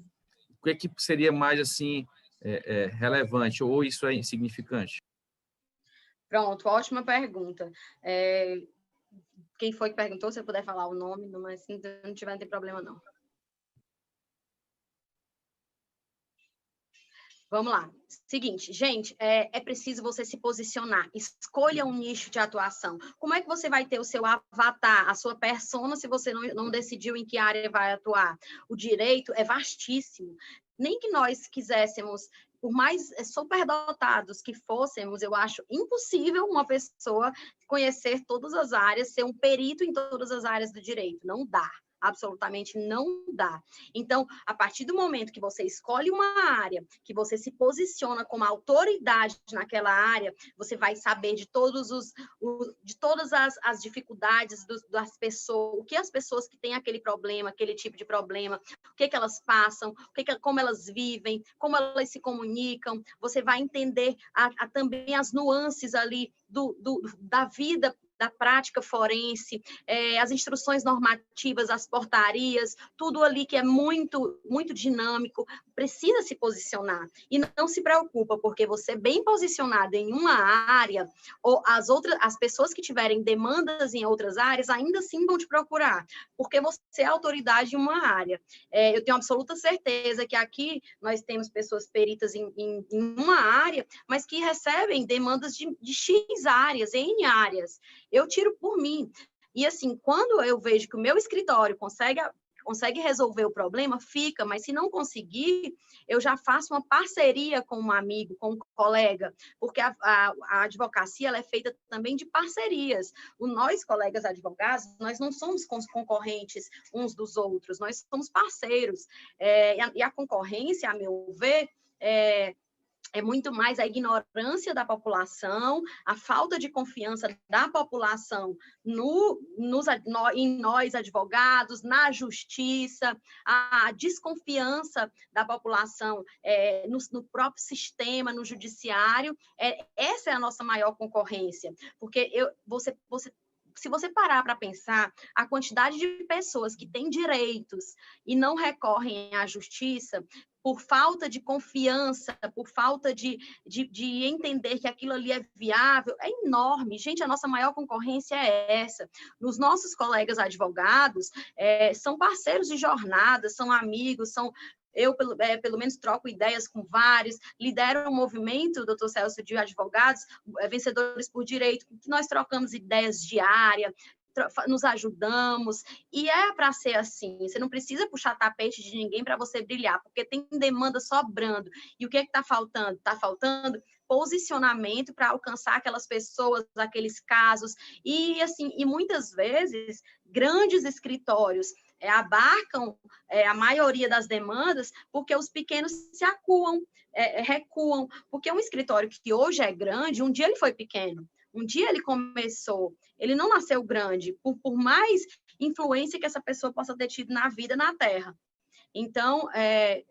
Speaker 2: O que, é que seria mais assim é, é, relevante ou isso é insignificante?
Speaker 1: Pronto, ótima pergunta. É, quem foi que perguntou, se você puder falar o nome, mas se não tiver, não tem problema não. Vamos lá. Seguinte, gente, é, é, preciso você se posicionar. Escolha um nicho de atuação. Como é que você vai ter o seu avatar, a sua persona, se você não, não decidiu em que área vai atuar? O direito é vastíssimo. Nem que nós quiséssemos por mais superdotados que fôssemos, eu acho impossível uma pessoa conhecer todas as áreas, ser um perito em todas as áreas do direito. Não dá absolutamente não dá. Então, a partir do momento que você escolhe uma área, que você se posiciona como autoridade naquela área, você vai saber de todos os, de todas as, as dificuldades das pessoas, o que as pessoas que têm aquele problema, aquele tipo de problema, o que, que elas passam, o que, que como elas vivem, como elas se comunicam, você vai entender a, a, também as nuances ali do, do, da vida da prática forense, é, as instruções normativas, as portarias, tudo ali que é muito, muito dinâmico, precisa se posicionar. E não se preocupa, porque você bem posicionado em uma área, ou as outras, as pessoas que tiverem demandas em outras áreas, ainda assim vão te procurar, porque você é autoridade em uma área. É, eu tenho absoluta certeza que aqui nós temos pessoas peritas em, em, em uma área, mas que recebem demandas de, de X áreas, N áreas. Eu tiro por mim. E assim, quando eu vejo que o meu escritório consegue consegue resolver o problema, fica, mas se não conseguir, eu já faço uma parceria com um amigo, com um colega, porque a, a, a advocacia ela é feita também de parcerias. O, nós, colegas advogados, nós não somos concorrentes uns dos outros, nós somos parceiros. É, e, a, e, a, concorrência, a meu ver, é, é muito mais a ignorância da população, a falta de confiança da população no, nos, no, em nós, advogados, na justiça, a desconfiança da população é, no, no, próprio sistema, no judiciário. É, essa é a nossa maior concorrência, porque eu, você, você se você parar para pensar, a quantidade de pessoas que têm direitos e não recorrem à justiça por falta de confiança, por falta de, de, de, entender que aquilo ali é viável, é enorme. Gente, a nossa maior concorrência é essa. Os nossos colegas advogados é, são parceiros de jornada, são amigos, são eu, pelo, é, pelo menos, troco ideias com vários, lidero um movimento, doutor Celso, de advogados, é, vencedores por direito, que nós trocamos ideias diárias, nos ajudamos, e é para ser assim. Você não precisa puxar tapete de ninguém para você brilhar, porque tem demanda sobrando. E o que é está faltando? Está faltando posicionamento para alcançar aquelas pessoas, aqueles casos. E assim, e muitas vezes grandes escritórios é, abarcam é, a maioria das demandas porque os pequenos se acuam, é, recuam, porque um escritório que hoje é grande, um dia ele foi pequeno, um dia ele começou, ele não nasceu grande, por, por mais influência que essa pessoa possa ter tido na vida na Terra. Então, é,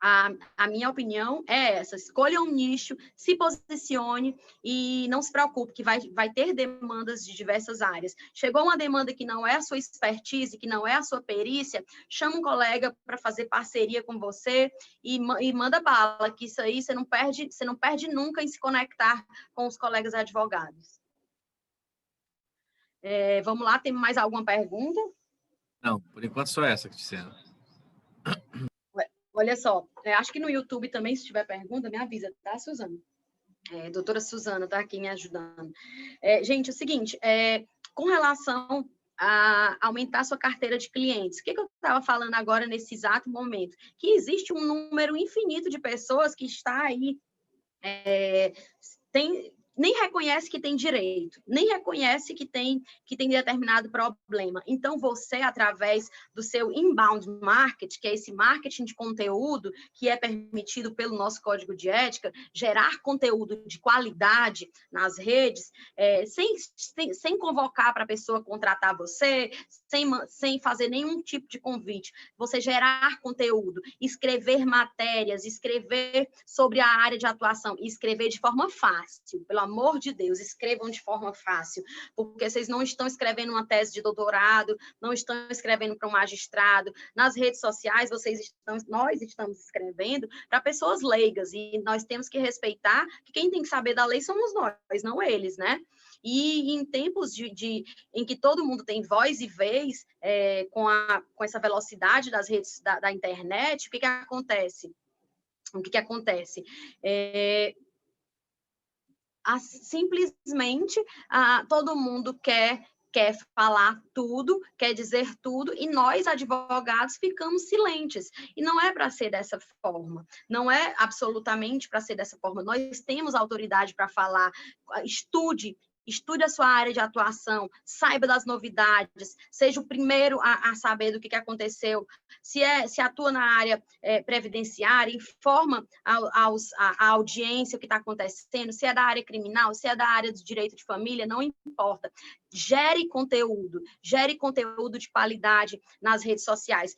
Speaker 1: a, a, minha opinião é essa: escolha um nicho, se posicione e não se preocupe, que vai, vai ter demandas de diversas áreas. Chegou uma demanda que não é a sua expertise, que não é a sua perícia, chama um colega para fazer parceria com você e, e, manda bala, que isso aí você não perde, você não perde nunca em se conectar com os colegas advogados. É, vamos lá, tem mais alguma pergunta?
Speaker 2: Não, por enquanto só essa, Cristiano.
Speaker 1: Olha só, é, acho que no YouTube também, se tiver pergunta, me avisa, tá, Suzana? É, doutora Suzana está aqui me ajudando. É, gente, é o seguinte, é, com relação a aumentar sua carteira de clientes. O que, que eu estava falando agora nesse exato momento? Que existe um número infinito de pessoas que está aí é, tem, nem reconhece que tem direito, nem reconhece que tem que tem determinado problema. Então você através do seu inbound marketing, que é esse marketing de conteúdo que é permitido pelo nosso código de ética, gerar conteúdo de qualidade nas redes, é, sem, sem, sem convocar para a pessoa contratar você, sem, sem fazer nenhum tipo de convite. Você gerar conteúdo, escrever matérias, escrever sobre a área de atuação escrever de forma fácil, pelo amor de Deus, escrevam de forma fácil, porque vocês não estão escrevendo uma tese de doutorado, não estão escrevendo para um magistrado. Nas redes sociais, vocês estão, nós estamos escrevendo para pessoas leigas, e nós temos que respeitar que quem tem que saber da lei somos nós, não eles, né? E em tempos de, de, em que todo mundo tem voz e vez, é, com, a, com essa velocidade das redes da, da internet, o que, que acontece? O que, que acontece? É, a, simplesmente a, todo mundo quer quer falar tudo, quer dizer tudo, e nós, advogados, ficamos silentes. E não é para ser dessa forma, não é absolutamente para ser dessa forma. Nós temos autoridade para falar, estude, estude a sua área de atuação, saiba das novidades, seja o primeiro a, a saber do que, que aconteceu. Se, é, se atua na área é, previdenciária, informa aos, a, a audiência o que está acontecendo, se é da área criminal, se é da área do direito de família, não importa. Gere conteúdo, gere conteúdo de qualidade nas redes sociais.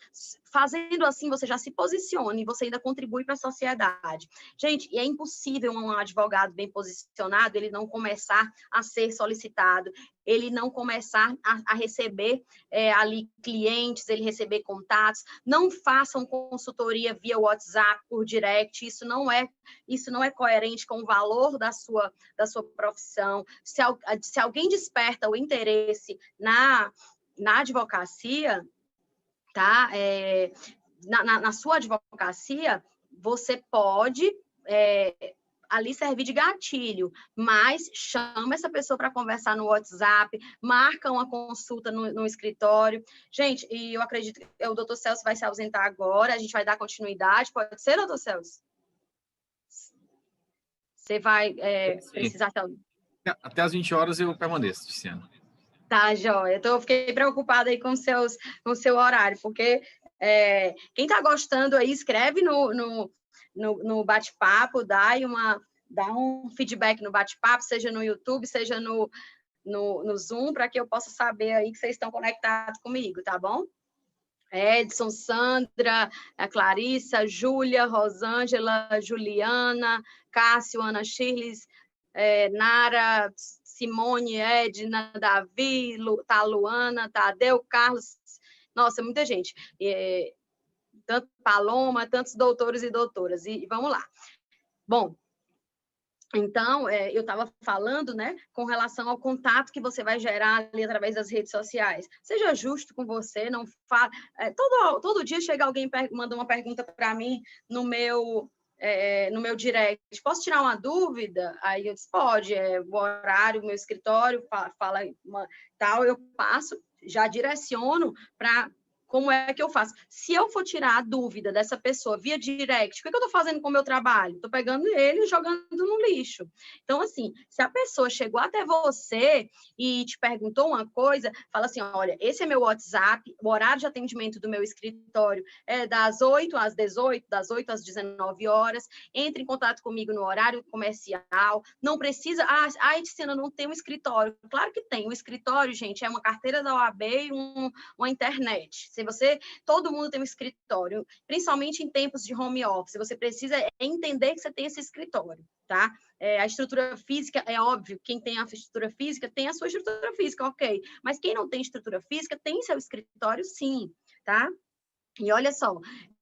Speaker 1: Fazendo assim, você já se posiciona e você ainda contribui para a sociedade. Gente, é impossível um advogado bem posicionado ele não começar a ser solicitado, ele não começar a, a receber é, ali clientes, ele receber contatos. Não façam consultoria via WhatsApp por direct. Isso não é isso não é coerente com o valor da sua da sua profissão. Se, se alguém desperta o interesse na na advocacia, tá? É, na, na, na, sua advocacia, você pode é, ali servir de gatilho, mas chama essa pessoa para conversar no WhatsApp, marca uma consulta no, no, escritório. Gente, e eu acredito que o doutor Celso vai se ausentar agora, a gente vai dar continuidade, pode ser, doutor Celso? Você vai é, precisar...
Speaker 2: Até às 20 horas eu permaneço, Tiziana.
Speaker 1: Tá, joia. Então, eu fiquei preocupada aí com, seus, com o seu horário, porque é, quem está gostando aí, escreve no, no, no, no bate-papo, dá, uma, dá um feedback no bate-papo, seja no YouTube, seja no, no, no Zoom, para que eu possa saber aí que vocês estão conectados comigo, tá bom? Edson, Sandra, a Clarissa, Júlia, Rosângela, Juliana, Cássio, Ana Shirley, é, Nara, Simone, Edna, Davi, Lu, tá Luana, Tadeu, Carlos, nossa, muita gente. É, tanto Paloma, tantos doutores e doutoras. E, vamos lá. Bom, então, é, eu estava falando, né, com relação ao contato que você vai gerar ali através das redes sociais. Seja justo com você, não fala. É, todo, todo dia chega alguém manda uma pergunta para mim no meu é, no meu direct, posso tirar uma dúvida? Aí eu disse, pode, é, o horário, meu escritório fala, fala uma, tal, eu passo, já direciono para como é que eu faço? Se eu for tirar a dúvida dessa pessoa via direct, o que, é eu estou fazendo com o meu trabalho? Estou pegando ele e jogando no lixo. Então, assim, se a pessoa chegou até você e te perguntou uma coisa, fala assim: olha, esse é meu WhatsApp, o horário de atendimento do meu escritório é das 8 às 18, das 8 às 19 horas. Entre em contato comigo no horário comercial. Não precisa. Ah, a Edicina não tem um escritório. Claro que tem. O escritório, gente, é uma carteira da OAB e um, uma internet se você, todo mundo tem um escritório, principalmente em tempos de home office, você precisa entender que você tem esse escritório, tá? É, a estrutura física, é óbvio, quem tem a estrutura física tem a sua estrutura física, ok. Mas quem não tem estrutura física tem seu escritório, sim, tá? E olha só,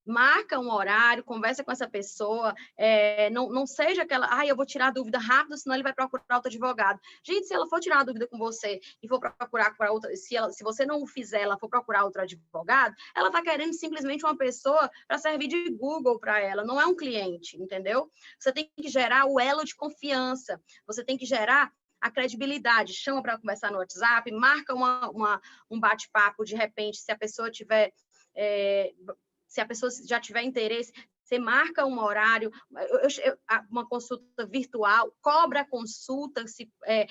Speaker 1: marca um horário, conversa com essa pessoa, é, não, não seja aquela, ah, eu vou tirar a dúvida rápido, senão ele vai procurar outro advogado. Gente, se ela for tirar a dúvida com você e for procurar para outra, se, ela, se você não o fizer, ela for procurar outro advogado, ela está querendo simplesmente uma pessoa para servir de Google para ela, não é um cliente, entendeu? Você tem que gerar o elo de confiança, você tem que gerar a credibilidade, chama para conversar no WhatsApp, marca uma, uma um bate-papo de repente, se a pessoa tiver é, se a pessoa já tiver interesse, você marca um horário, eu, eu, uma consulta virtual, cobra a consulta, se, é,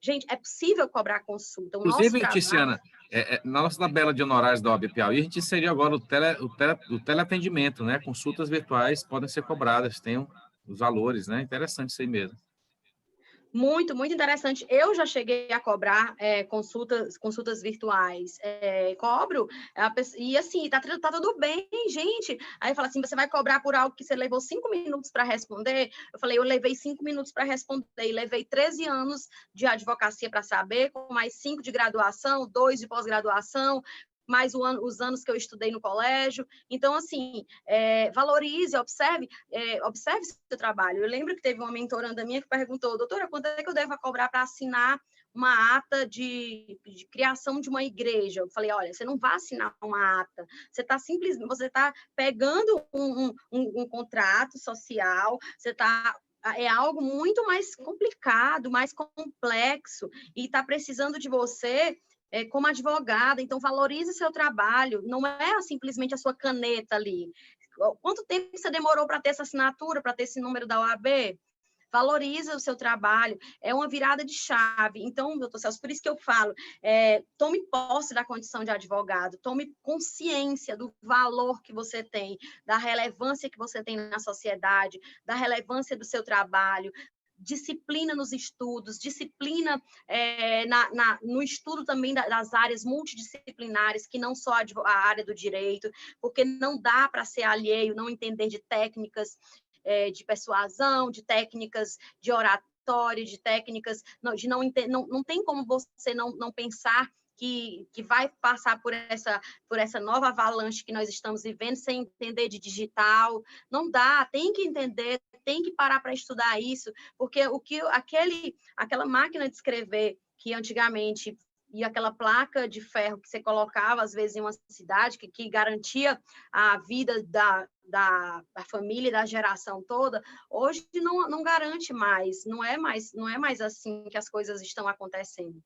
Speaker 1: gente, é possível cobrar consulta.
Speaker 2: O Inclusive, trabalho... Tiziana, é, é, na nossa tabela de honorários da OAB Piauí, a gente seria agora o, tele, o, tele, o teleatendimento, né? Consultas virtuais podem ser cobradas, tem os valores, né? Interessante isso aí mesmo.
Speaker 1: Muito, muito interessante. Eu já cheguei a cobrar é, consultas, consultas virtuais. É, cobro, pessoa, e assim, tá, tá tudo bem, gente. Aí fala assim: você vai cobrar por algo que você levou cinco minutos para responder? Eu falei, eu levei cinco minutos para responder, e levei 13 anos de advocacia para saber, com mais cinco de graduação, dois de pós-graduação, mais ano, os anos que eu estudei no colégio. Então, assim, é, valorize, observe, é, observe seu trabalho. Eu lembro que teve uma mentoranda minha que perguntou, doutora, quanto é que eu devo cobrar para assinar uma ata de, de, criação de uma igreja. Eu falei, olha, você não vai assinar uma ata, você está simplesmente, você está pegando um, um, um, contrato social, você está é algo muito mais complicado, mais complexo, e está precisando de você é, como advogada, então valorize seu trabalho, não é simplesmente a sua caneta ali. Quanto tempo você demorou para ter essa assinatura, para ter esse número da OAB? Valoriza o seu trabalho, é uma virada de chave. Então, doutor Celso, por isso que eu falo, é, tome posse da condição de advogado, tome consciência do valor que você tem, da relevância que você tem na sociedade, da relevância do seu trabalho, disciplina nos estudos, disciplina é, na, na, no estudo também das áreas multidisciplinares, que não só a, área do direito, porque não dá para ser alheio, não entender de técnicas é, de persuasão, de técnicas de oratória, de técnicas não, de não, não não tem como você não, não pensar que, que vai passar por essa, por essa nova avalanche que nós estamos vivendo sem entender de digital. Não dá, tem que entender, tem que parar para estudar isso, porque o que aquele, aquela máquina de escrever que antigamente e aquela placa de ferro que você colocava, às vezes, em uma cidade, que, que garantia a vida da, da, da família, da geração toda, hoje não, não garante mais, não é mais, não é mais assim que as coisas estão acontecendo.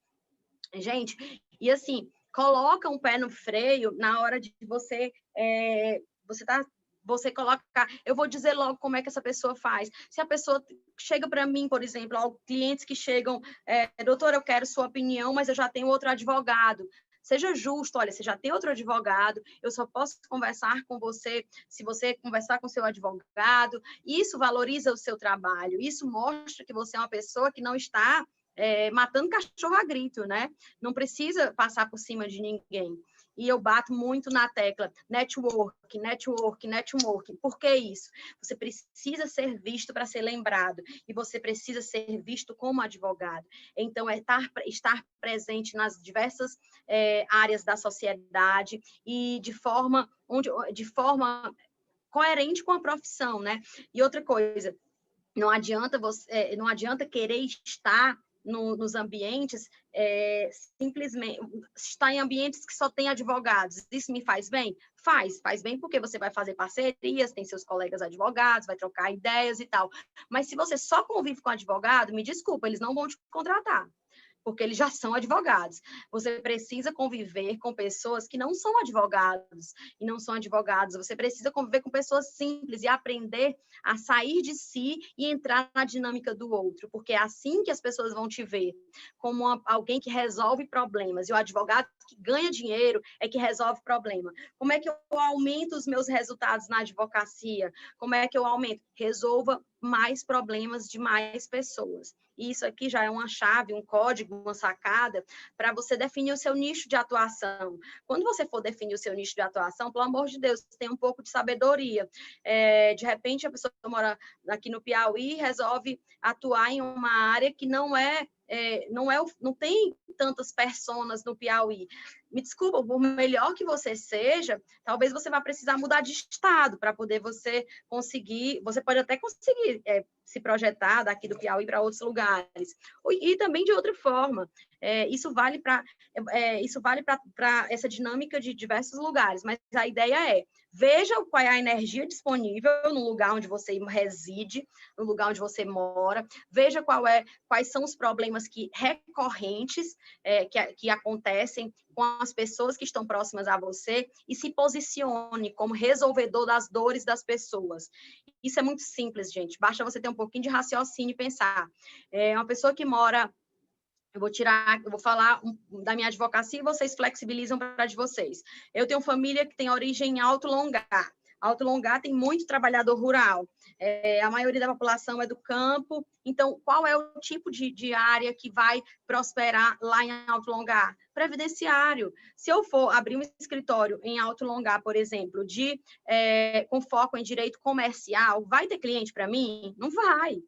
Speaker 1: Gente, e assim, coloca um pé no freio na hora de você é, você tá você coloca, eu vou dizer logo como é que essa pessoa faz. Se a pessoa chega para mim, por exemplo, clientes que chegam, é, doutor, eu quero sua opinião, mas eu já tenho outro advogado. Seja justo, olha, você já tem outro advogado, eu só posso conversar com você se você conversar com seu advogado. Isso valoriza o seu trabalho, isso mostra que você é uma pessoa que não está é, matando cachorro a grito, né? Não precisa passar por cima de ninguém e eu bato muito na tecla network, network, network. Por que isso? Você precisa ser visto para ser lembrado e você precisa ser visto como advogado. Então, é estar, estar presente nas diversas é, áreas da sociedade e de forma, onde, de forma coerente com a profissão, né? E outra coisa, não adianta você, é, não adianta querer estar no, nos ambientes, é, simplesmente está em ambientes que só tem advogados. Isso me faz bem? Faz, faz bem porque você vai fazer parcerias, tem seus colegas advogados, vai trocar ideias e tal. Mas se você só convive com advogado, me desculpa, eles não vão te contratar porque eles já são advogados. Você precisa conviver com pessoas que não são advogados e não são advogados. Você precisa conviver com pessoas simples e aprender a sair de si e entrar na dinâmica do outro, porque é assim que as pessoas vão te ver, como uma, alguém que resolve problemas. E o advogado que ganha dinheiro é que resolve problema. Como é que eu aumento os meus resultados na advocacia? Como é que eu aumento? Resolva mais problemas de mais pessoas. E isso aqui já é uma chave, um código, uma sacada para você definir o seu nicho de atuação. Quando você for definir o seu nicho de atuação, pelo amor de Deus, tenha um pouco de sabedoria. É, de repente, a pessoa mora aqui no Piauí e resolve atuar em uma área que não é é, não, é, não tem tantas personas no Piauí. Me desculpa, por melhor que você seja, talvez você vá precisar mudar de estado para poder você conseguir, você pode até conseguir é, se projetar daqui do Piauí para outros lugares. E, também de outra forma. É, isso vale para é, isso vale para essa dinâmica de diversos lugares, mas a ideia é veja qual é a energia disponível no lugar onde você reside, no lugar onde você mora, veja qual é, quais são os problemas que recorrentes é, que, que acontecem com as pessoas que estão próximas a você e se posicione como resolvedor das dores das pessoas. Isso é muito simples, gente. Basta você ter um pouquinho de raciocínio e pensar. É uma pessoa que mora eu vou tirar, eu vou falar da minha advocacia e vocês flexibilizam para de vocês. Eu tenho família que tem origem em Alto Longar. Alto Longar tem muito trabalhador rural. É, a maioria da população é do campo. Então, qual é o tipo de, de área que vai prosperar lá em Alto Longar? Previdenciário. Se eu for abrir um escritório em Alto Longar, por exemplo, de é, com foco em direito comercial, vai ter cliente para mim? Não vai.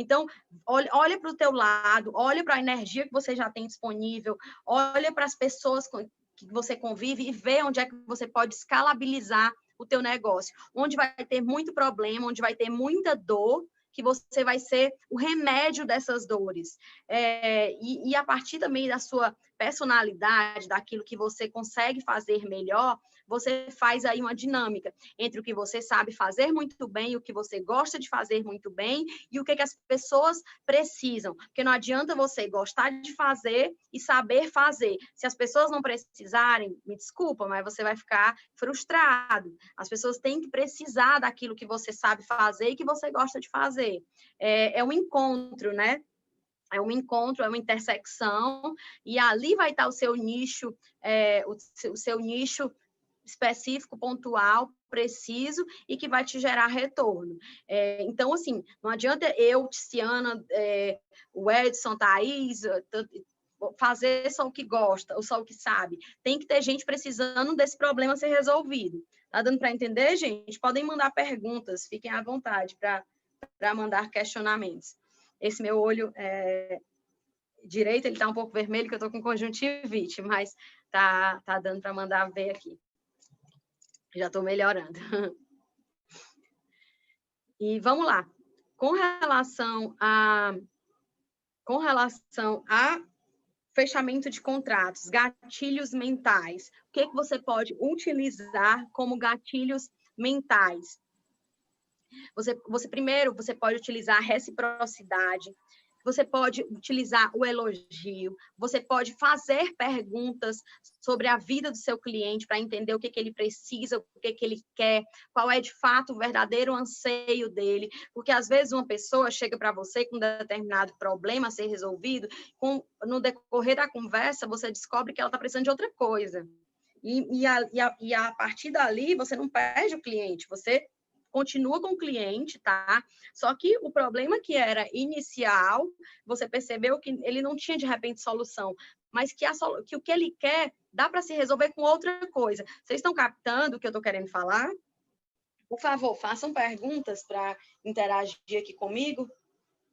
Speaker 1: Então, olha, olha para o teu lado, olha para a energia que você já tem disponível, olha para as pessoas que você convive e vê onde é que você pode escalabilizar o teu negócio, onde vai ter muito problema, onde vai ter muita dor, que você vai ser o remédio dessas dores. É, e, e, a partir também da sua personalidade, daquilo que você consegue fazer melhor, você faz aí uma dinâmica entre o que você sabe fazer muito bem, o que você gosta de fazer muito bem e o que, que as pessoas precisam. Porque não adianta você gostar de fazer e saber fazer. Se as pessoas não precisarem, me desculpa, mas você vai ficar frustrado. As pessoas têm que precisar daquilo que você sabe fazer e que você gosta de fazer. É, é um encontro, né? É um encontro, é uma intersecção, e ali vai estar o seu nicho, é, o, seu nicho específico, pontual, preciso e que vai te gerar retorno. É, então, assim, não adianta eu, Tiziana, é, o Edson, Thaís, fazer só o que gosta, ou só o que sabe. Tem que ter gente precisando desse problema ser resolvido. Tá dando para entender, gente? Podem mandar perguntas, fiquem à vontade para mandar questionamentos. Esse meu olho é, direito, ele está um pouco vermelho, que eu estou com conjuntivite, mas tá, tá dando para mandar ver aqui. Já estou melhorando. E vamos lá. Com relação a com relação a fechamento de contratos, gatilhos mentais, o que, que você pode utilizar como gatilhos mentais? Você, você primeiro, você pode utilizar a reciprocidade, você pode utilizar o elogio, você pode fazer perguntas sobre a vida do seu cliente para entender o que, que ele precisa, o que, que ele quer, qual é de fato o verdadeiro anseio dele, porque às vezes uma pessoa chega para você com um determinado problema a ser resolvido, com, no decorrer da conversa você descobre que ela está precisando de outra coisa. E, e, a, e, a, e a partir dali você não perde o cliente, você continua com o cliente, tá? Só que o problema que era inicial, você percebeu que ele não tinha de repente solução, mas que, a, que o que ele quer dá para se resolver com outra coisa. Vocês estão captando o que eu estou querendo falar? Por favor, façam perguntas para interagir aqui comigo.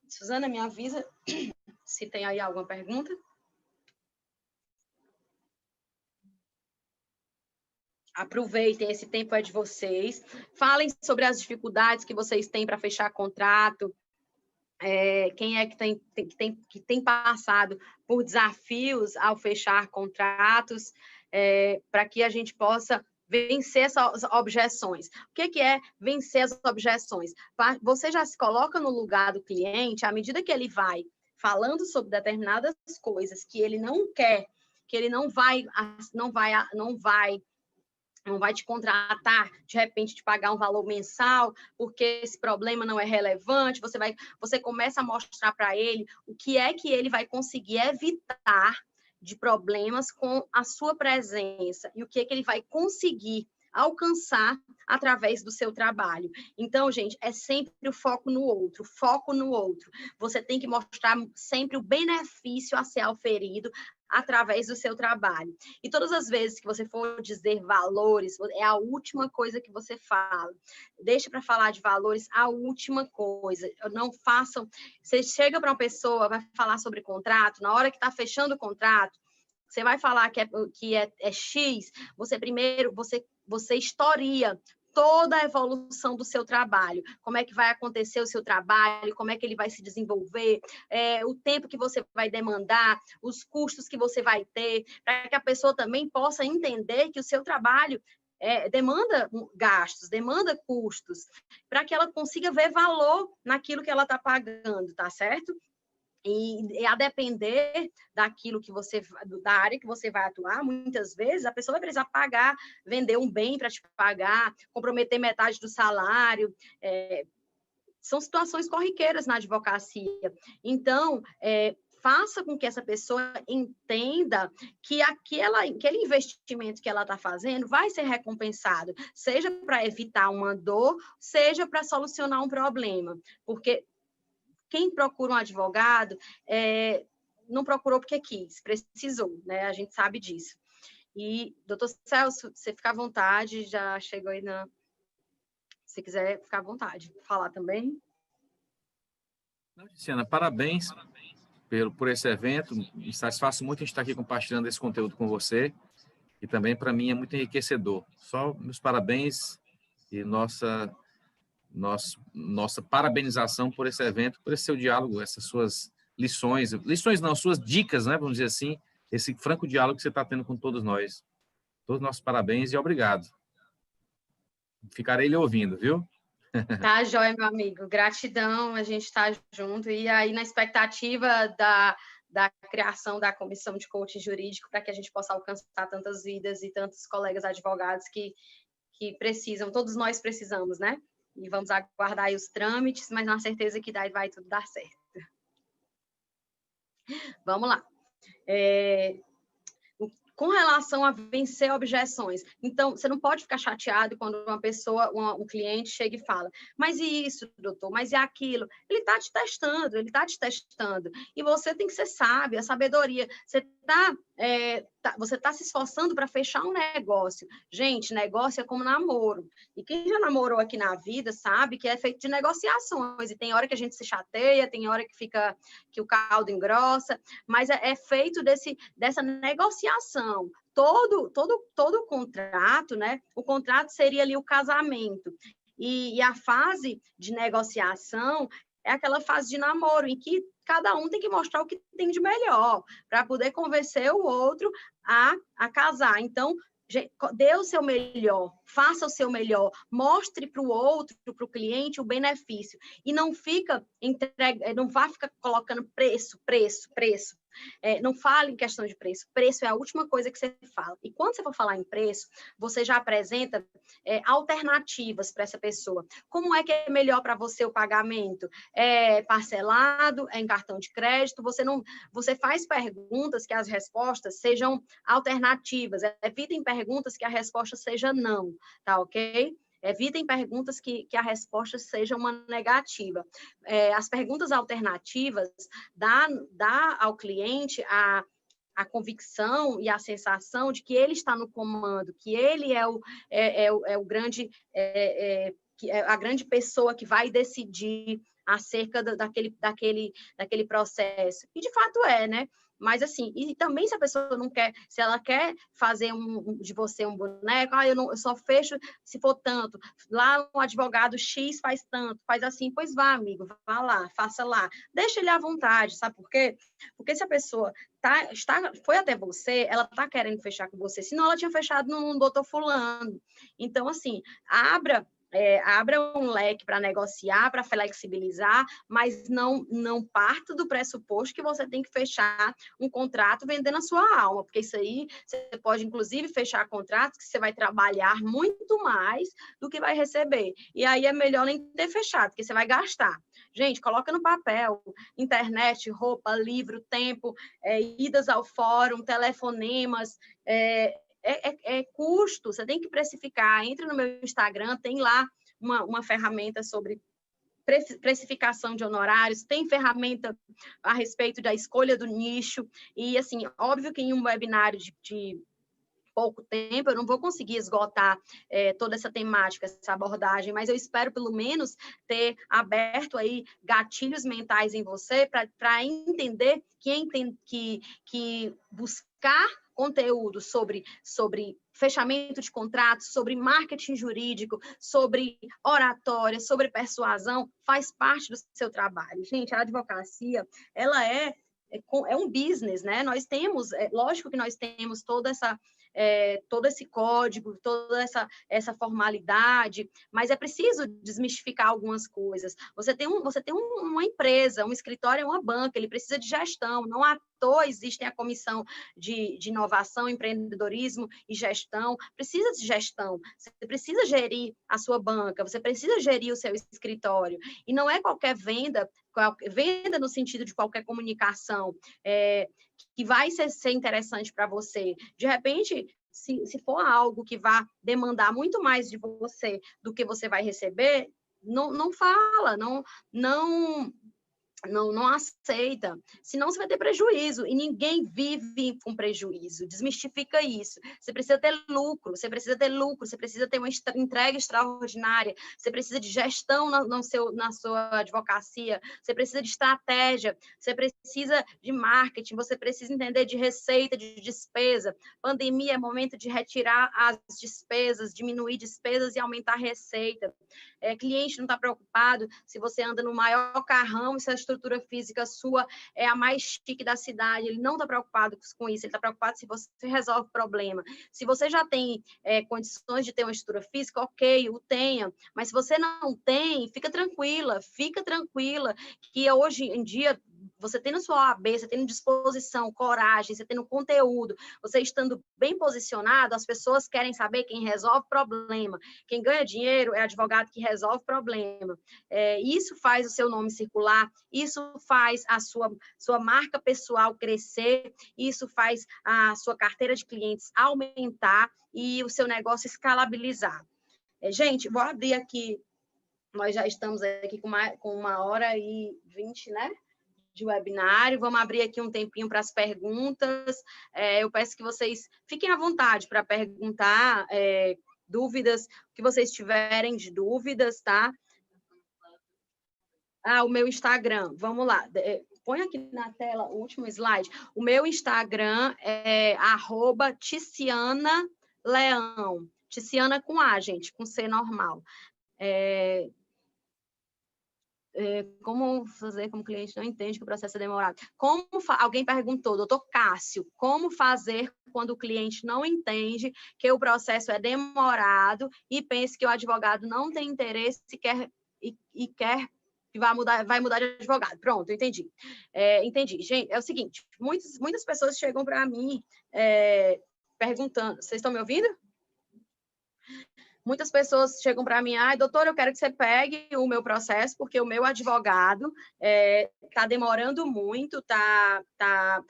Speaker 1: Suzana, me avisa se tem aí alguma pergunta. Aproveitem, esse tempo é de vocês. Falem sobre as dificuldades que vocês têm para fechar contrato. É, quem é que tem, tem, tem, que tem passado por desafios ao fechar contratos, é, para que a gente possa vencer essas objeções. O que, que é vencer as objeções? Você já se coloca no lugar do cliente, à medida que ele vai falando sobre determinadas coisas que ele não quer, que ele não vai, não vai, não vai não vai te contratar, de repente te pagar um valor mensal, porque esse problema não é relevante, você vai, você começa a mostrar para ele o que é que ele vai conseguir evitar de problemas com a sua presença e o que é que ele vai conseguir alcançar através do seu trabalho. Então, gente, é sempre o foco no outro, foco no outro. Você tem que mostrar sempre o benefício a ser auferido através do seu trabalho. E todas as vezes que você for dizer valores, é a última coisa que você fala. Deixe para falar de valores a última coisa. Não façam. Você chega para uma pessoa, vai falar sobre contrato, na hora que está fechando o contrato, você vai falar que é, que é, é X, você primeiro, você, você historia toda a evolução do seu trabalho, como é que vai acontecer o seu trabalho, como é que ele vai se desenvolver, é, o tempo que você vai demandar, os custos que você vai ter, para que a pessoa também possa entender que o seu trabalho é, demanda gastos, demanda custos, para que ela consiga ver valor naquilo que ela está pagando, tá certo? E, a depender daquilo que você, da área que você vai atuar, muitas vezes a pessoa vai precisar pagar, vender um bem para te pagar, comprometer metade do salário. É, são situações corriqueiras na advocacia. Então, é, faça com que essa pessoa entenda que aquela, aquele investimento que ela está fazendo vai ser recompensado, seja para evitar uma dor, seja para solucionar um problema. Porque quem procura um advogado é, não procurou porque quis, precisou, né? A gente sabe disso. E, doutor Celso, você fica à vontade, já chegou aí na. Se quiser ficar à vontade, falar também.
Speaker 2: Luciana, parabéns pelo, por esse evento. Me satisfaz muito estar aqui compartilhando esse conteúdo com você. E também, para mim, é muito enriquecedor. Só meus parabéns e nossa nosso, nossa parabenização por esse evento, por esse seu diálogo, essas suas lições, lições não, suas dicas, né, vamos dizer assim, esse franco diálogo que você está tendo com todos nós. Todos nossos parabéns e obrigado. Ficarei lhe ouvindo, viu?
Speaker 1: Tá, joia, meu amigo. Gratidão, a gente está junto. E aí, na expectativa da, da criação da comissão de coaching jurídico, para que a gente possa alcançar tantas vidas e tantos colegas advogados que, que precisam, todos nós precisamos, né? E vamos aguardar os trâmites, mas na certeza que daí vai tudo dar certo. Vamos lá. É, com relação a vencer objeções. Então, você não pode ficar chateado quando uma pessoa, uma, um cliente chega e fala, mas e isso, doutor, mas e aquilo? Ele está te testando, ele está te testando. E você tem que ser sábio, a sabedoria. Você está é, tá, você está se esforçando para fechar um negócio. Gente, negócio é como namoro. E quem já namorou aqui na vida sabe que é feito de negociações. E tem hora que a gente se chateia, tem hora que fica que o caldo engrossa, mas é, é feito desse, dessa negociação. Todo, todo, todo contrato, né? O contrato seria ali o casamento. E, e, a fase de negociação é aquela fase de namoro em que cada um tem que mostrar o que tem de melhor para poder convencer o outro a, a casar. Então, dê o seu melhor, faça o seu melhor, mostre para o outro, para o cliente, o benefício. E não fica entrega, não vá ficar colocando preço, preço, preço. É, não fale em questão de preço. Preço é a última coisa que você fala. E quando você for falar em preço, você já apresenta é, alternativas para essa pessoa. Como é que é melhor para você o pagamento? É parcelado? É em cartão de crédito? Você não, você faz perguntas que as respostas sejam alternativas. Evitem perguntas que a resposta seja não, tá ok? Evitem perguntas que, que a resposta seja uma negativa. É, as perguntas alternativas dá, dá ao cliente a, a convicção e a sensação de que ele está no comando, que ele é o, é, é, é o grande, é, é, é, a grande pessoa que vai decidir acerca daquele, daquele, daquele processo. E de fato é, né? Mas assim, e também se a pessoa não quer, se ela quer fazer um, de você um boneco, ah, eu, não, eu só fecho se for tanto. Lá um advogado X faz tanto, faz assim, pois vá, amigo, vá lá, faça lá. Deixa ele à vontade, sabe por quê? Porque se a pessoa tá, está, foi até você, ela está querendo fechar com você, senão ela tinha fechado no doutor fulano. Então, assim, abra é, abra um leque para negociar, para flexibilizar, mas não, não parta do pressuposto que você tem que fechar um contrato vendendo a sua alma, porque isso aí você pode, inclusive, fechar contratos que você vai trabalhar muito mais do que vai receber. E aí é melhor nem ter fechado, porque você vai gastar. Gente, coloca no papel, internet, roupa, livro, tempo, é, idas ao fórum, telefonemas, é, é, é, é, custo, você tem que precificar. Entra no meu Instagram, tem lá uma, uma ferramenta sobre precificação de honorários, tem ferramenta a respeito da escolha do nicho, e assim, óbvio que em um webinário de, de pouco tempo, eu não vou conseguir esgotar é, toda essa temática, essa abordagem, mas eu espero pelo menos ter aberto aí gatilhos mentais em você para entender que, que, que buscar conteúdo sobre, sobre fechamento de contratos, sobre marketing jurídico, sobre oratória, sobre persuasão, faz parte do seu trabalho. Gente, a advocacia, ela é, é, é um business, né? Nós temos, é, lógico que nós temos toda essa é, todo esse código, toda essa, essa formalidade, mas é preciso desmistificar algumas coisas. Você tem, um, você tem um, uma empresa, um escritório uma banca, ele precisa de gestão, não há toa existem a comissão de, de inovação, empreendedorismo e gestão. Precisa de gestão. Você precisa gerir a sua banca, você precisa gerir o seu escritório. E não é qualquer venda, venda no sentido de qualquer comunicação é, que vai ser, ser interessante para você. De repente, se, se for algo que vá demandar muito mais de você do que você vai receber, não, não fala, não, não não, não aceita, senão você vai ter prejuízo, e ninguém vive com prejuízo, desmistifica isso. Você precisa ter lucro, você precisa ter lucro, você precisa ter uma entrega extraordinária, você precisa de gestão no, no seu, na sua advocacia, você precisa de estratégia, você precisa de marketing, você precisa entender de receita, de despesa. Pandemia é momento de retirar as despesas, diminuir despesas e aumentar a receita. É, cliente não está preocupado se você anda no maior carrão, se a estrutura física sua é a mais chique da cidade, ele não está preocupado com isso, ele está preocupado se você resolve o problema. Se você já tem é, condições de ter uma estrutura física, ok, o tenha, mas se você não tem, fica tranquila, fica tranquila, que hoje em dia você tendo sua OAB, você tendo disposição, coragem, você tendo conteúdo, você estando bem posicionado, as pessoas querem saber quem resolve problema. Quem ganha dinheiro é advogado que resolve problema. É, isso faz o seu nome circular, isso faz a sua, sua marca pessoal crescer, isso faz a sua carteira de clientes aumentar e o seu negócio escalabilizar. É, gente, vou abrir aqui nós já estamos aqui com uma, com uma hora e vinte, né? De webinário. Vamos abrir aqui um tempinho para as perguntas. É, eu peço que vocês fiquem à vontade para perguntar é, dúvidas, que vocês tiverem de dúvidas, tá? Ah, o meu Instagram, vamos lá. É, põe aqui na tela o último slide. O meu Instagram é arroba Ticiana Leão. Ticiana com A, gente, com C normal. É, como fazer como o cliente não entende que o processo é demorado? Como alguém perguntou, doutor Cássio, como fazer quando o cliente não entende que o processo é demorado e pensa que o advogado não tem interesse e quer, e, e quer que vai mudar, vai mudar de advogado. Pronto, entendi. É, entendi. Gente, é o seguinte, muitas, muitas pessoas chegam para mim é, perguntando, vocês estão me ouvindo? Muitas pessoas chegam para mim, ai, doutor, eu quero que você pegue o meu processo, porque o meu advogado está é, tá demorando muito, está tá,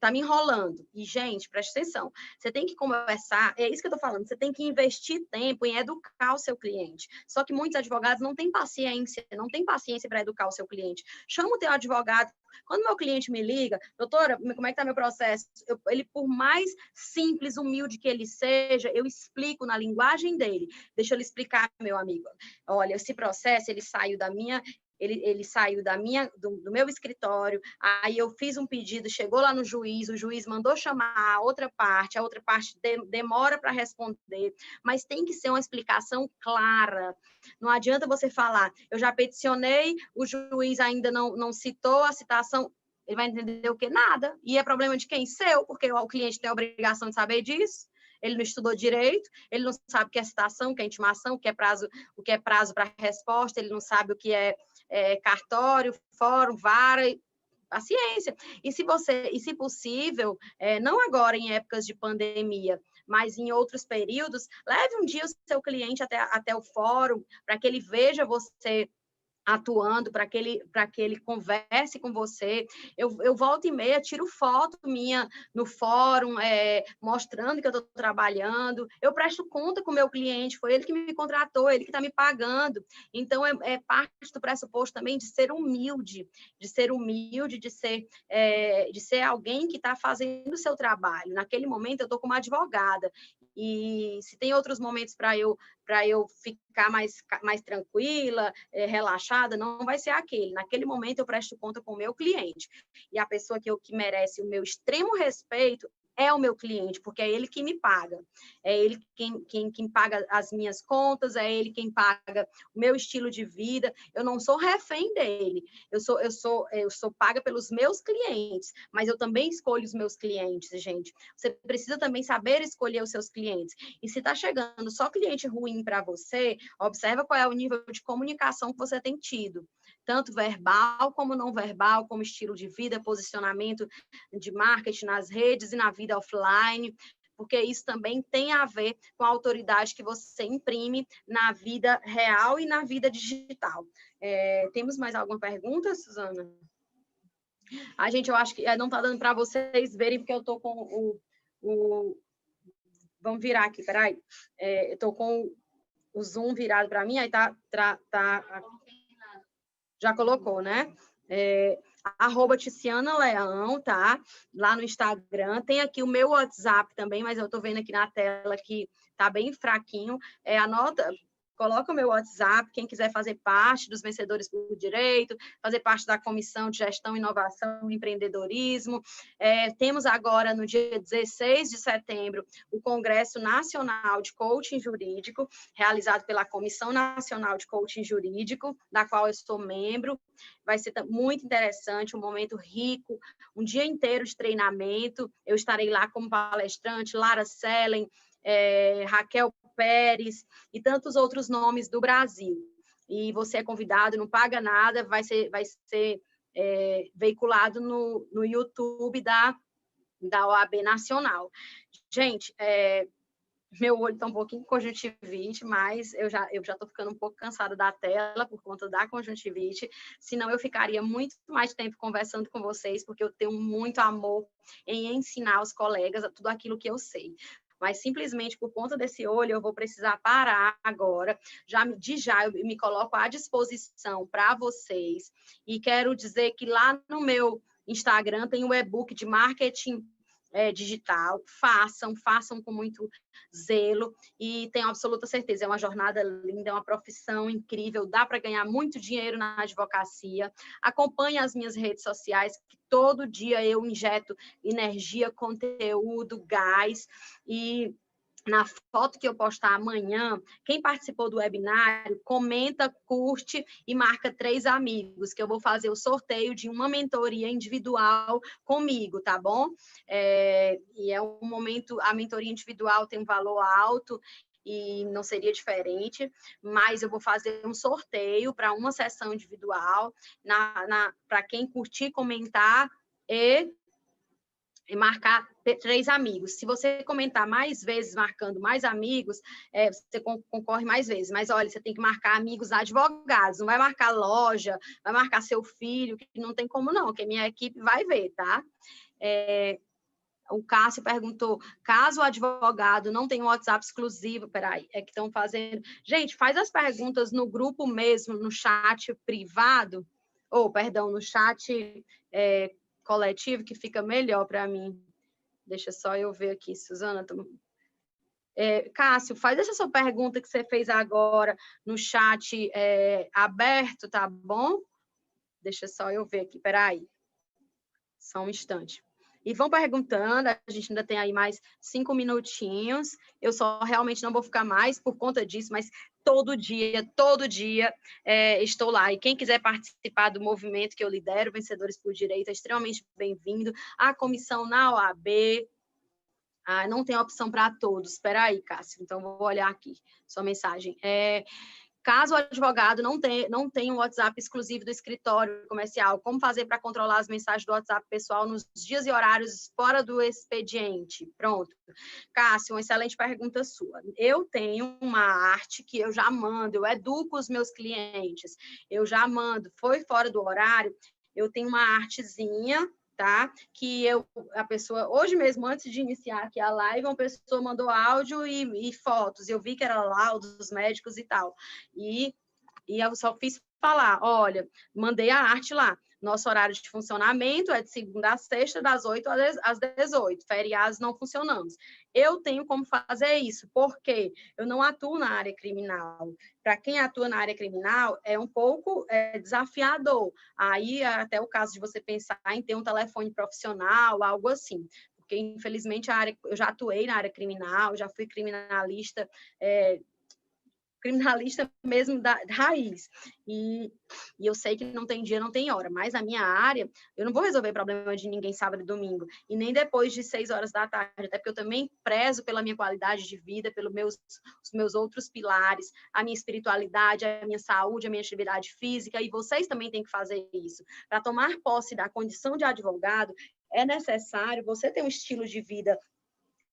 Speaker 1: tá me enrolando. E, gente, preste atenção, você tem que conversar, é isso que eu estou falando, você tem que investir tempo em educar o seu cliente. Só que muitos advogados não têm paciência, não têm paciência para educar o seu cliente. Chama o teu advogado. Quando meu cliente me liga, doutora, como é que está meu processo? Eu, ele, por mais simples, humilde que ele seja, eu explico na linguagem dele. Deixa eu lhe explicar, meu amigo. Olha, esse processo, ele saiu da minha ele, ele saiu da minha, do, do, meu escritório, aí eu fiz um pedido, chegou lá no juiz, o juiz mandou chamar a outra parte, a outra parte de, demora para responder, mas tem que ser uma explicação clara. Não adianta você falar, eu já peticionei, o juiz ainda não, não citou a citação, ele vai entender o que? Nada. E é problema de quem? Seu, porque o cliente tem a obrigação de saber disso ele não estudou direito, ele não sabe o que é citação, o que é intimação, o que é prazo, o que é prazo para resposta, ele não sabe o que é é, cartório, fórum, vara, paciência. E se você, e se possível, é, não agora em épocas de pandemia, mas em outros períodos, leve um dia o seu cliente até, até o fórum para que ele veja você atuando para que ele para que ele converse com você. Eu, eu volto e meia, tiro foto minha no fórum, é, mostrando que eu estou trabalhando. Eu presto conta com o meu cliente, foi ele que me contratou, ele que está me pagando. Então, é, é, parte do pressuposto também de ser humilde, de ser humilde, de ser, é, de ser alguém que está fazendo o seu trabalho. Naquele momento, eu estou como advogada. E se tem outros momentos para eu para eu ficar mais, mais tranquila, é, relaxada, não vai ser aquele. Naquele momento eu presto conta com o meu cliente. E a pessoa que, eu, que merece o meu extremo respeito é o meu cliente, porque é ele que me paga. É ele quem, quem, quem paga as minhas contas, é ele quem paga o meu estilo de vida. Eu não sou refém dele. Eu sou, eu sou, eu sou paga pelos meus clientes, mas eu também escolho os meus clientes, gente. Você precisa também saber escolher os seus clientes. E se está chegando só cliente ruim para você, observa qual é o nível de comunicação que você tem tido tanto verbal como não verbal, como estilo de vida, posicionamento de marketing nas redes e na vida offline, porque isso também tem a ver com a autoridade que você imprime na vida real e na vida digital. É, temos mais alguma pergunta, Suzana? A gente, eu acho que é, não está dando para vocês verem, porque eu estou com o, o, Vamos virar aqui, peraí. É, estou com o Zoom virado para mim, aí tá, tá já colocou, né? É, arroba Ticiana Leão, tá? Lá no Instagram. Tem aqui o meu WhatsApp também, mas eu tô vendo aqui na tela que tá bem fraquinho. É, anota, coloca o meu WhatsApp, quem quiser fazer parte dos vencedores por direito, fazer parte da comissão de gestão, inovação e empreendedorismo. É, temos agora, no dia 16 de setembro, o Congresso Nacional de Coaching Jurídico, realizado pela Comissão Nacional de Coaching Jurídico, da qual eu sou membro. Vai ser muito interessante, um momento rico, um dia inteiro de treinamento. Eu estarei lá como palestrante, Lara Sellen, é, Raquel Pérez e tantos outros nomes do Brasil. E você é convidado, não paga nada, vai ser, vai ser é, veiculado no, no YouTube da, da OAB Nacional. Gente, é, meu olho está um pouquinho conjuntivite, mas eu já eu já estou ficando um pouco cansada da tela por conta da conjuntivite. Senão eu ficaria muito mais tempo conversando com vocês, porque eu tenho muito amor em ensinar os colegas tudo aquilo que eu sei mas simplesmente por conta desse olho eu vou precisar parar agora. Já de já eu me coloco à disposição para vocês e quero dizer que lá no meu Instagram tem o e-book de marketing é, digital, façam, façam com muito zelo e tenho absoluta certeza, é uma jornada linda, é uma profissão incrível, dá para ganhar muito dinheiro na advocacia. Acompanhe as minhas redes sociais, que todo dia eu injeto energia, conteúdo, gás e na foto que eu postar amanhã, quem participou do webinário, comenta, curte e marca três amigos, que eu vou fazer o sorteio de uma mentoria individual comigo, tá bom? É, e é um momento, a mentoria individual tem um valor alto e não seria diferente, mas eu vou fazer um sorteio para uma sessão individual, na, na para quem curtir, comentar e e marcar três amigos. Se você comentar mais vezes, marcando mais amigos, é, você concorre mais vezes. Mas olha, você tem que marcar amigos advogados, não vai marcar loja, vai marcar seu filho, que não tem como não, que a minha equipe vai ver, tá? É, o Cássio perguntou: caso o advogado não tenha um WhatsApp exclusivo, peraí, é que estão fazendo. Gente, faz as perguntas no grupo mesmo, no chat privado, ou, perdão, no chat é, coletivo que fica melhor para mim. Deixa só eu ver aqui, Suzana. Tô... É, Cássio, faz essa sua pergunta que você fez agora no chat é, aberto, tá bom? Deixa só eu ver aqui, peraí. Só um instante. E vão perguntando, a gente ainda tem aí mais cinco minutinhos. Eu só realmente não vou ficar mais por conta disso, mas todo dia, todo dia é, estou lá. E quem quiser participar do movimento que eu lidero, Vencedores por Direito, é extremamente bem-vindo. A comissão na OAB, ah, não tem opção para todos. Espera aí, Cássio. Então, vou olhar aqui sua mensagem. É, Caso o advogado não tenha, não tenha um WhatsApp exclusivo do escritório comercial, como fazer para controlar as mensagens do WhatsApp pessoal nos dias e horários fora do expediente? Pronto. Cássio, uma excelente pergunta sua. Eu tenho uma arte que eu já mando, eu educo os meus clientes, eu já mando, foi fora do horário, eu tenho uma artezinha tá? Que eu, a pessoa, hoje mesmo, antes de iniciar aqui a live, uma pessoa mandou áudio e, e fotos, eu vi que era laudos dos médicos e tal. E, e eu só fiz falar, olha, mandei a arte lá. Nosso horário de funcionamento é de segunda a sexta, das 8 às 18. Feriados não funcionamos. Eu tenho como fazer isso, porque eu não atuo na área criminal. Para quem atua na área criminal, é um pouco é, desafiador. Aí, até o caso de você pensar em ter um telefone profissional, algo assim porque infelizmente a área, eu já atuei na área criminal, já fui criminalista é, criminalista mesmo da, raiz. E, e, eu sei que não tem dia, não tem hora, mas a minha área, eu não vou resolver problema de ninguém sábado e domingo, e nem depois de seis horas da tarde, até porque eu também prezo pela minha qualidade de vida, pelos meus, os meus outros pilares, a minha espiritualidade, a minha saúde, a minha atividade física, e vocês também têm que fazer isso. Para tomar posse da condição de advogado, é necessário você ter um estilo de vida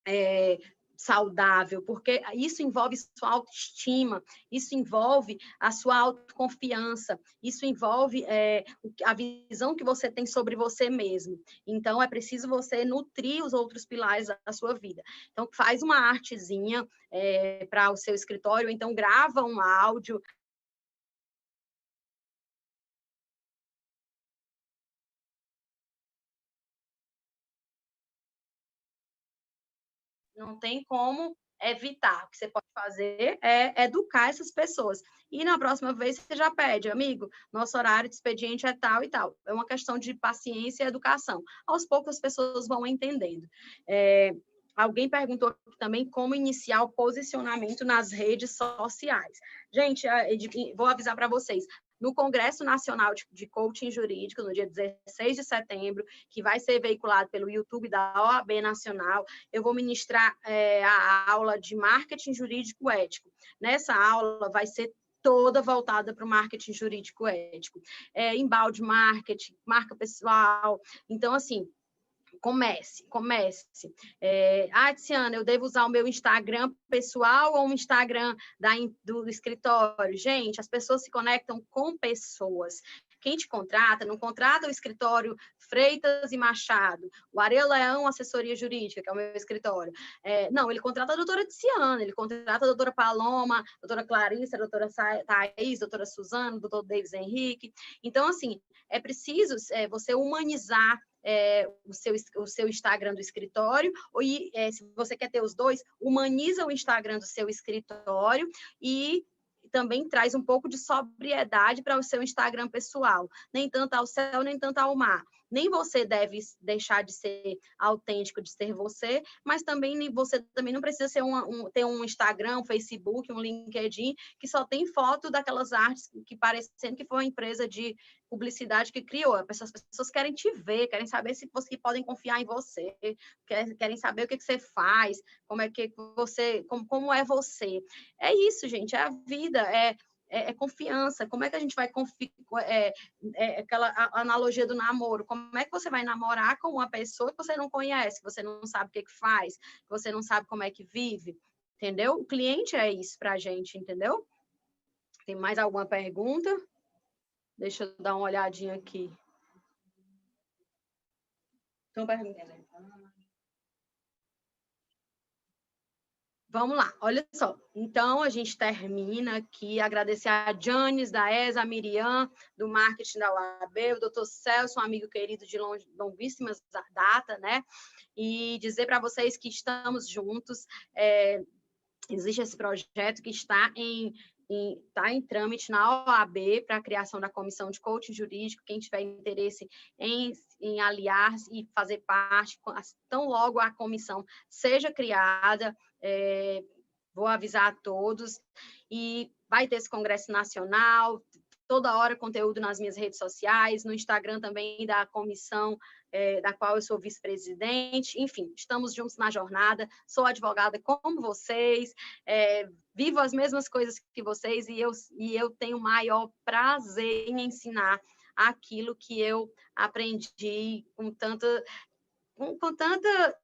Speaker 1: é, saudável, porque isso envolve sua autoestima, isso envolve a sua autoconfiança, isso envolve é, a visão que você tem sobre você mesmo. Então, é preciso você nutrir os outros pilares da sua vida. Então, faz uma artezinha é, para o seu escritório, então grava um áudio, não tem como evitar. O que você pode fazer é educar essas pessoas. E na próxima vez você já pede, amigo, nosso horário de expediente é tal e tal. É uma questão de paciência e educação. Aos poucos as pessoas vão entendendo. É, alguém perguntou também como iniciar o posicionamento nas redes sociais. Gente, vou avisar para vocês, no Congresso Nacional de Coaching Jurídico, no dia 16 de setembro, que vai ser veiculado pelo YouTube da OAB Nacional. Eu vou ministrar é, a aula de marketing jurídico ético. Nessa aula vai ser toda voltada para o marketing jurídico ético. É, embalde marketing, marca pessoal. Então, assim, comece, comece. É, ah, Tiziana, eu devo usar o meu Instagram pessoal ou o Instagram da, do escritório? Gente, as pessoas se conectam com pessoas. Quem te contrata, não contrata o escritório Freitas e Machado, o Areia Leão Assessoria Jurídica, que é o meu escritório. É, não, ele contrata a doutora Tiziana, ele contrata a doutora Paloma, a doutora Clarissa, a doutora Thaís, a doutora Suzana, o doutor Davis Henrique. Então, assim, é preciso é, você humanizar é, o, seu, o seu Instagram do escritório, ou é, se você quer ter os dois, humaniza o Instagram do seu escritório e também traz um pouco de sobriedade para o seu Instagram pessoal. Nem tanto ao céu, nem tanto ao mar. Nem você deve deixar de ser autêntico, de ser você, mas também você também não precisa ser um, ter um Instagram, um Facebook, um LinkedIn que só tem foto daquelas artes que parecendo que foi uma empresa de publicidade que criou. As pessoas, as pessoas querem te ver, querem saber se você podem confiar em você, querem saber o que, que você faz, como é que você, como, como é você. É isso, gente, é a vida, é é, é, confiança. Como é que a gente vai é, é, aquela analogia do namoro? Como é que você vai namorar com uma pessoa que você não conhece, que você não sabe o que, que faz, que você não sabe como é que vive? Entendeu? O cliente é isso para a gente, entendeu? Tem mais alguma pergunta? Deixa eu dar uma olhadinha aqui. Então, pergunta. Vamos lá, olha só. Então, a gente termina aqui, agradecer a Janes, da ESA, a Miriam, do marketing da UAB, o doutor Celso, um amigo querido de longuíssimas data, né? E dizer para vocês que estamos juntos. É, existe esse projeto que está em está em trâmite na OAB para a criação da comissão de coaching jurídico. Quem tiver interesse em, em aliar e fazer parte, tão logo a comissão seja criada, é, vou avisar a todos. E vai ter esse congresso nacional, toda hora conteúdo nas minhas redes sociais, no Instagram também da comissão é, da qual eu sou vice-presidente. Enfim, estamos juntos na jornada. Sou advogada como vocês, é, vivo as mesmas coisas que vocês e eu, e eu tenho maior prazer em ensinar aquilo que eu aprendi com tanta com, com tanta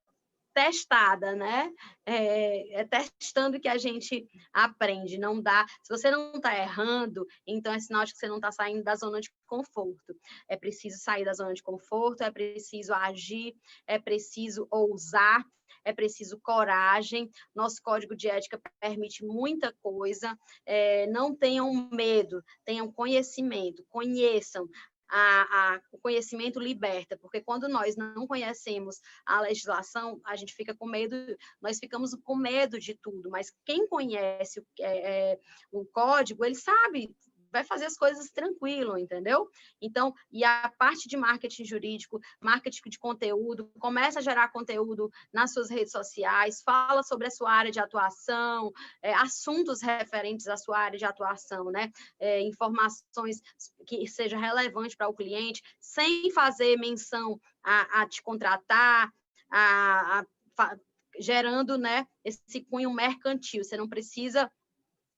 Speaker 1: testada, né? É, é, testando que a gente aprende. Não dá. Se você não está errando, então é sinal de que você não está saindo da zona de conforto. É preciso sair da zona de conforto, é preciso agir, é preciso ousar, é preciso coragem. Nosso código de ética permite muita coisa. É, não tenham medo, tenham conhecimento, conheçam a, a, o conhecimento liberta, porque quando nós não conhecemos a legislação, a gente fica com medo, nós ficamos com medo de tudo, mas quem conhece é, é o código, ele sabe vai fazer as coisas tranquilo, entendeu? Então, e a parte de marketing jurídico, marketing de conteúdo, começa a gerar conteúdo nas suas redes sociais, fala sobre a sua área de atuação, é, assuntos referentes à sua área de atuação, né? É, informações que seja relevante para o cliente, sem fazer menção a, a te contratar, a, a gerando né, esse cunho mercantil. Você não precisa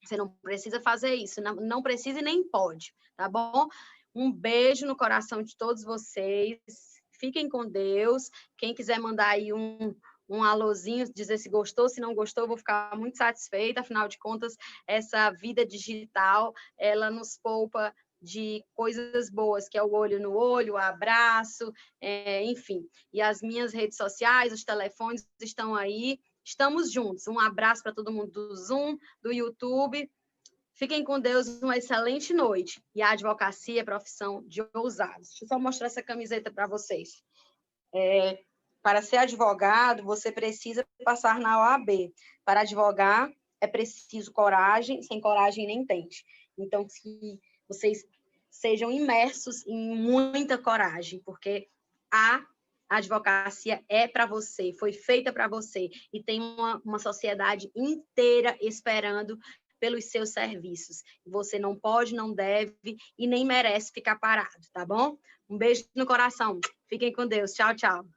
Speaker 1: você não precisa fazer isso, não, não precisa e nem pode, tá bom? Um beijo no coração de todos vocês. Fiquem com Deus. Quem quiser mandar aí um, um alôzinho, dizer se gostou, se não gostou, eu vou ficar muito satisfeita. Afinal de contas, essa vida digital, ela nos poupa de coisas boas, que é o olho no olho, o abraço, é, enfim. E as minhas redes sociais, os telefones estão aí. Estamos juntos. Um abraço para todo mundo do Zoom, do YouTube. Fiquem com Deus, uma excelente noite. E a advocacia é profissão de ousados. Deixa eu só mostrar essa camiseta para vocês. É, para ser advogado, você precisa passar na OAB. Para advogar, é preciso coragem, sem coragem nem tente. Então, que vocês sejam imersos em muita coragem, porque há a advocacia é para você, foi feita para você e tem uma, uma sociedade inteira esperando pelos seus serviços. Você não pode, não deve e nem merece ficar parado, tá bom? Um beijo no coração. Fiquem com Deus. Tchau, tchau.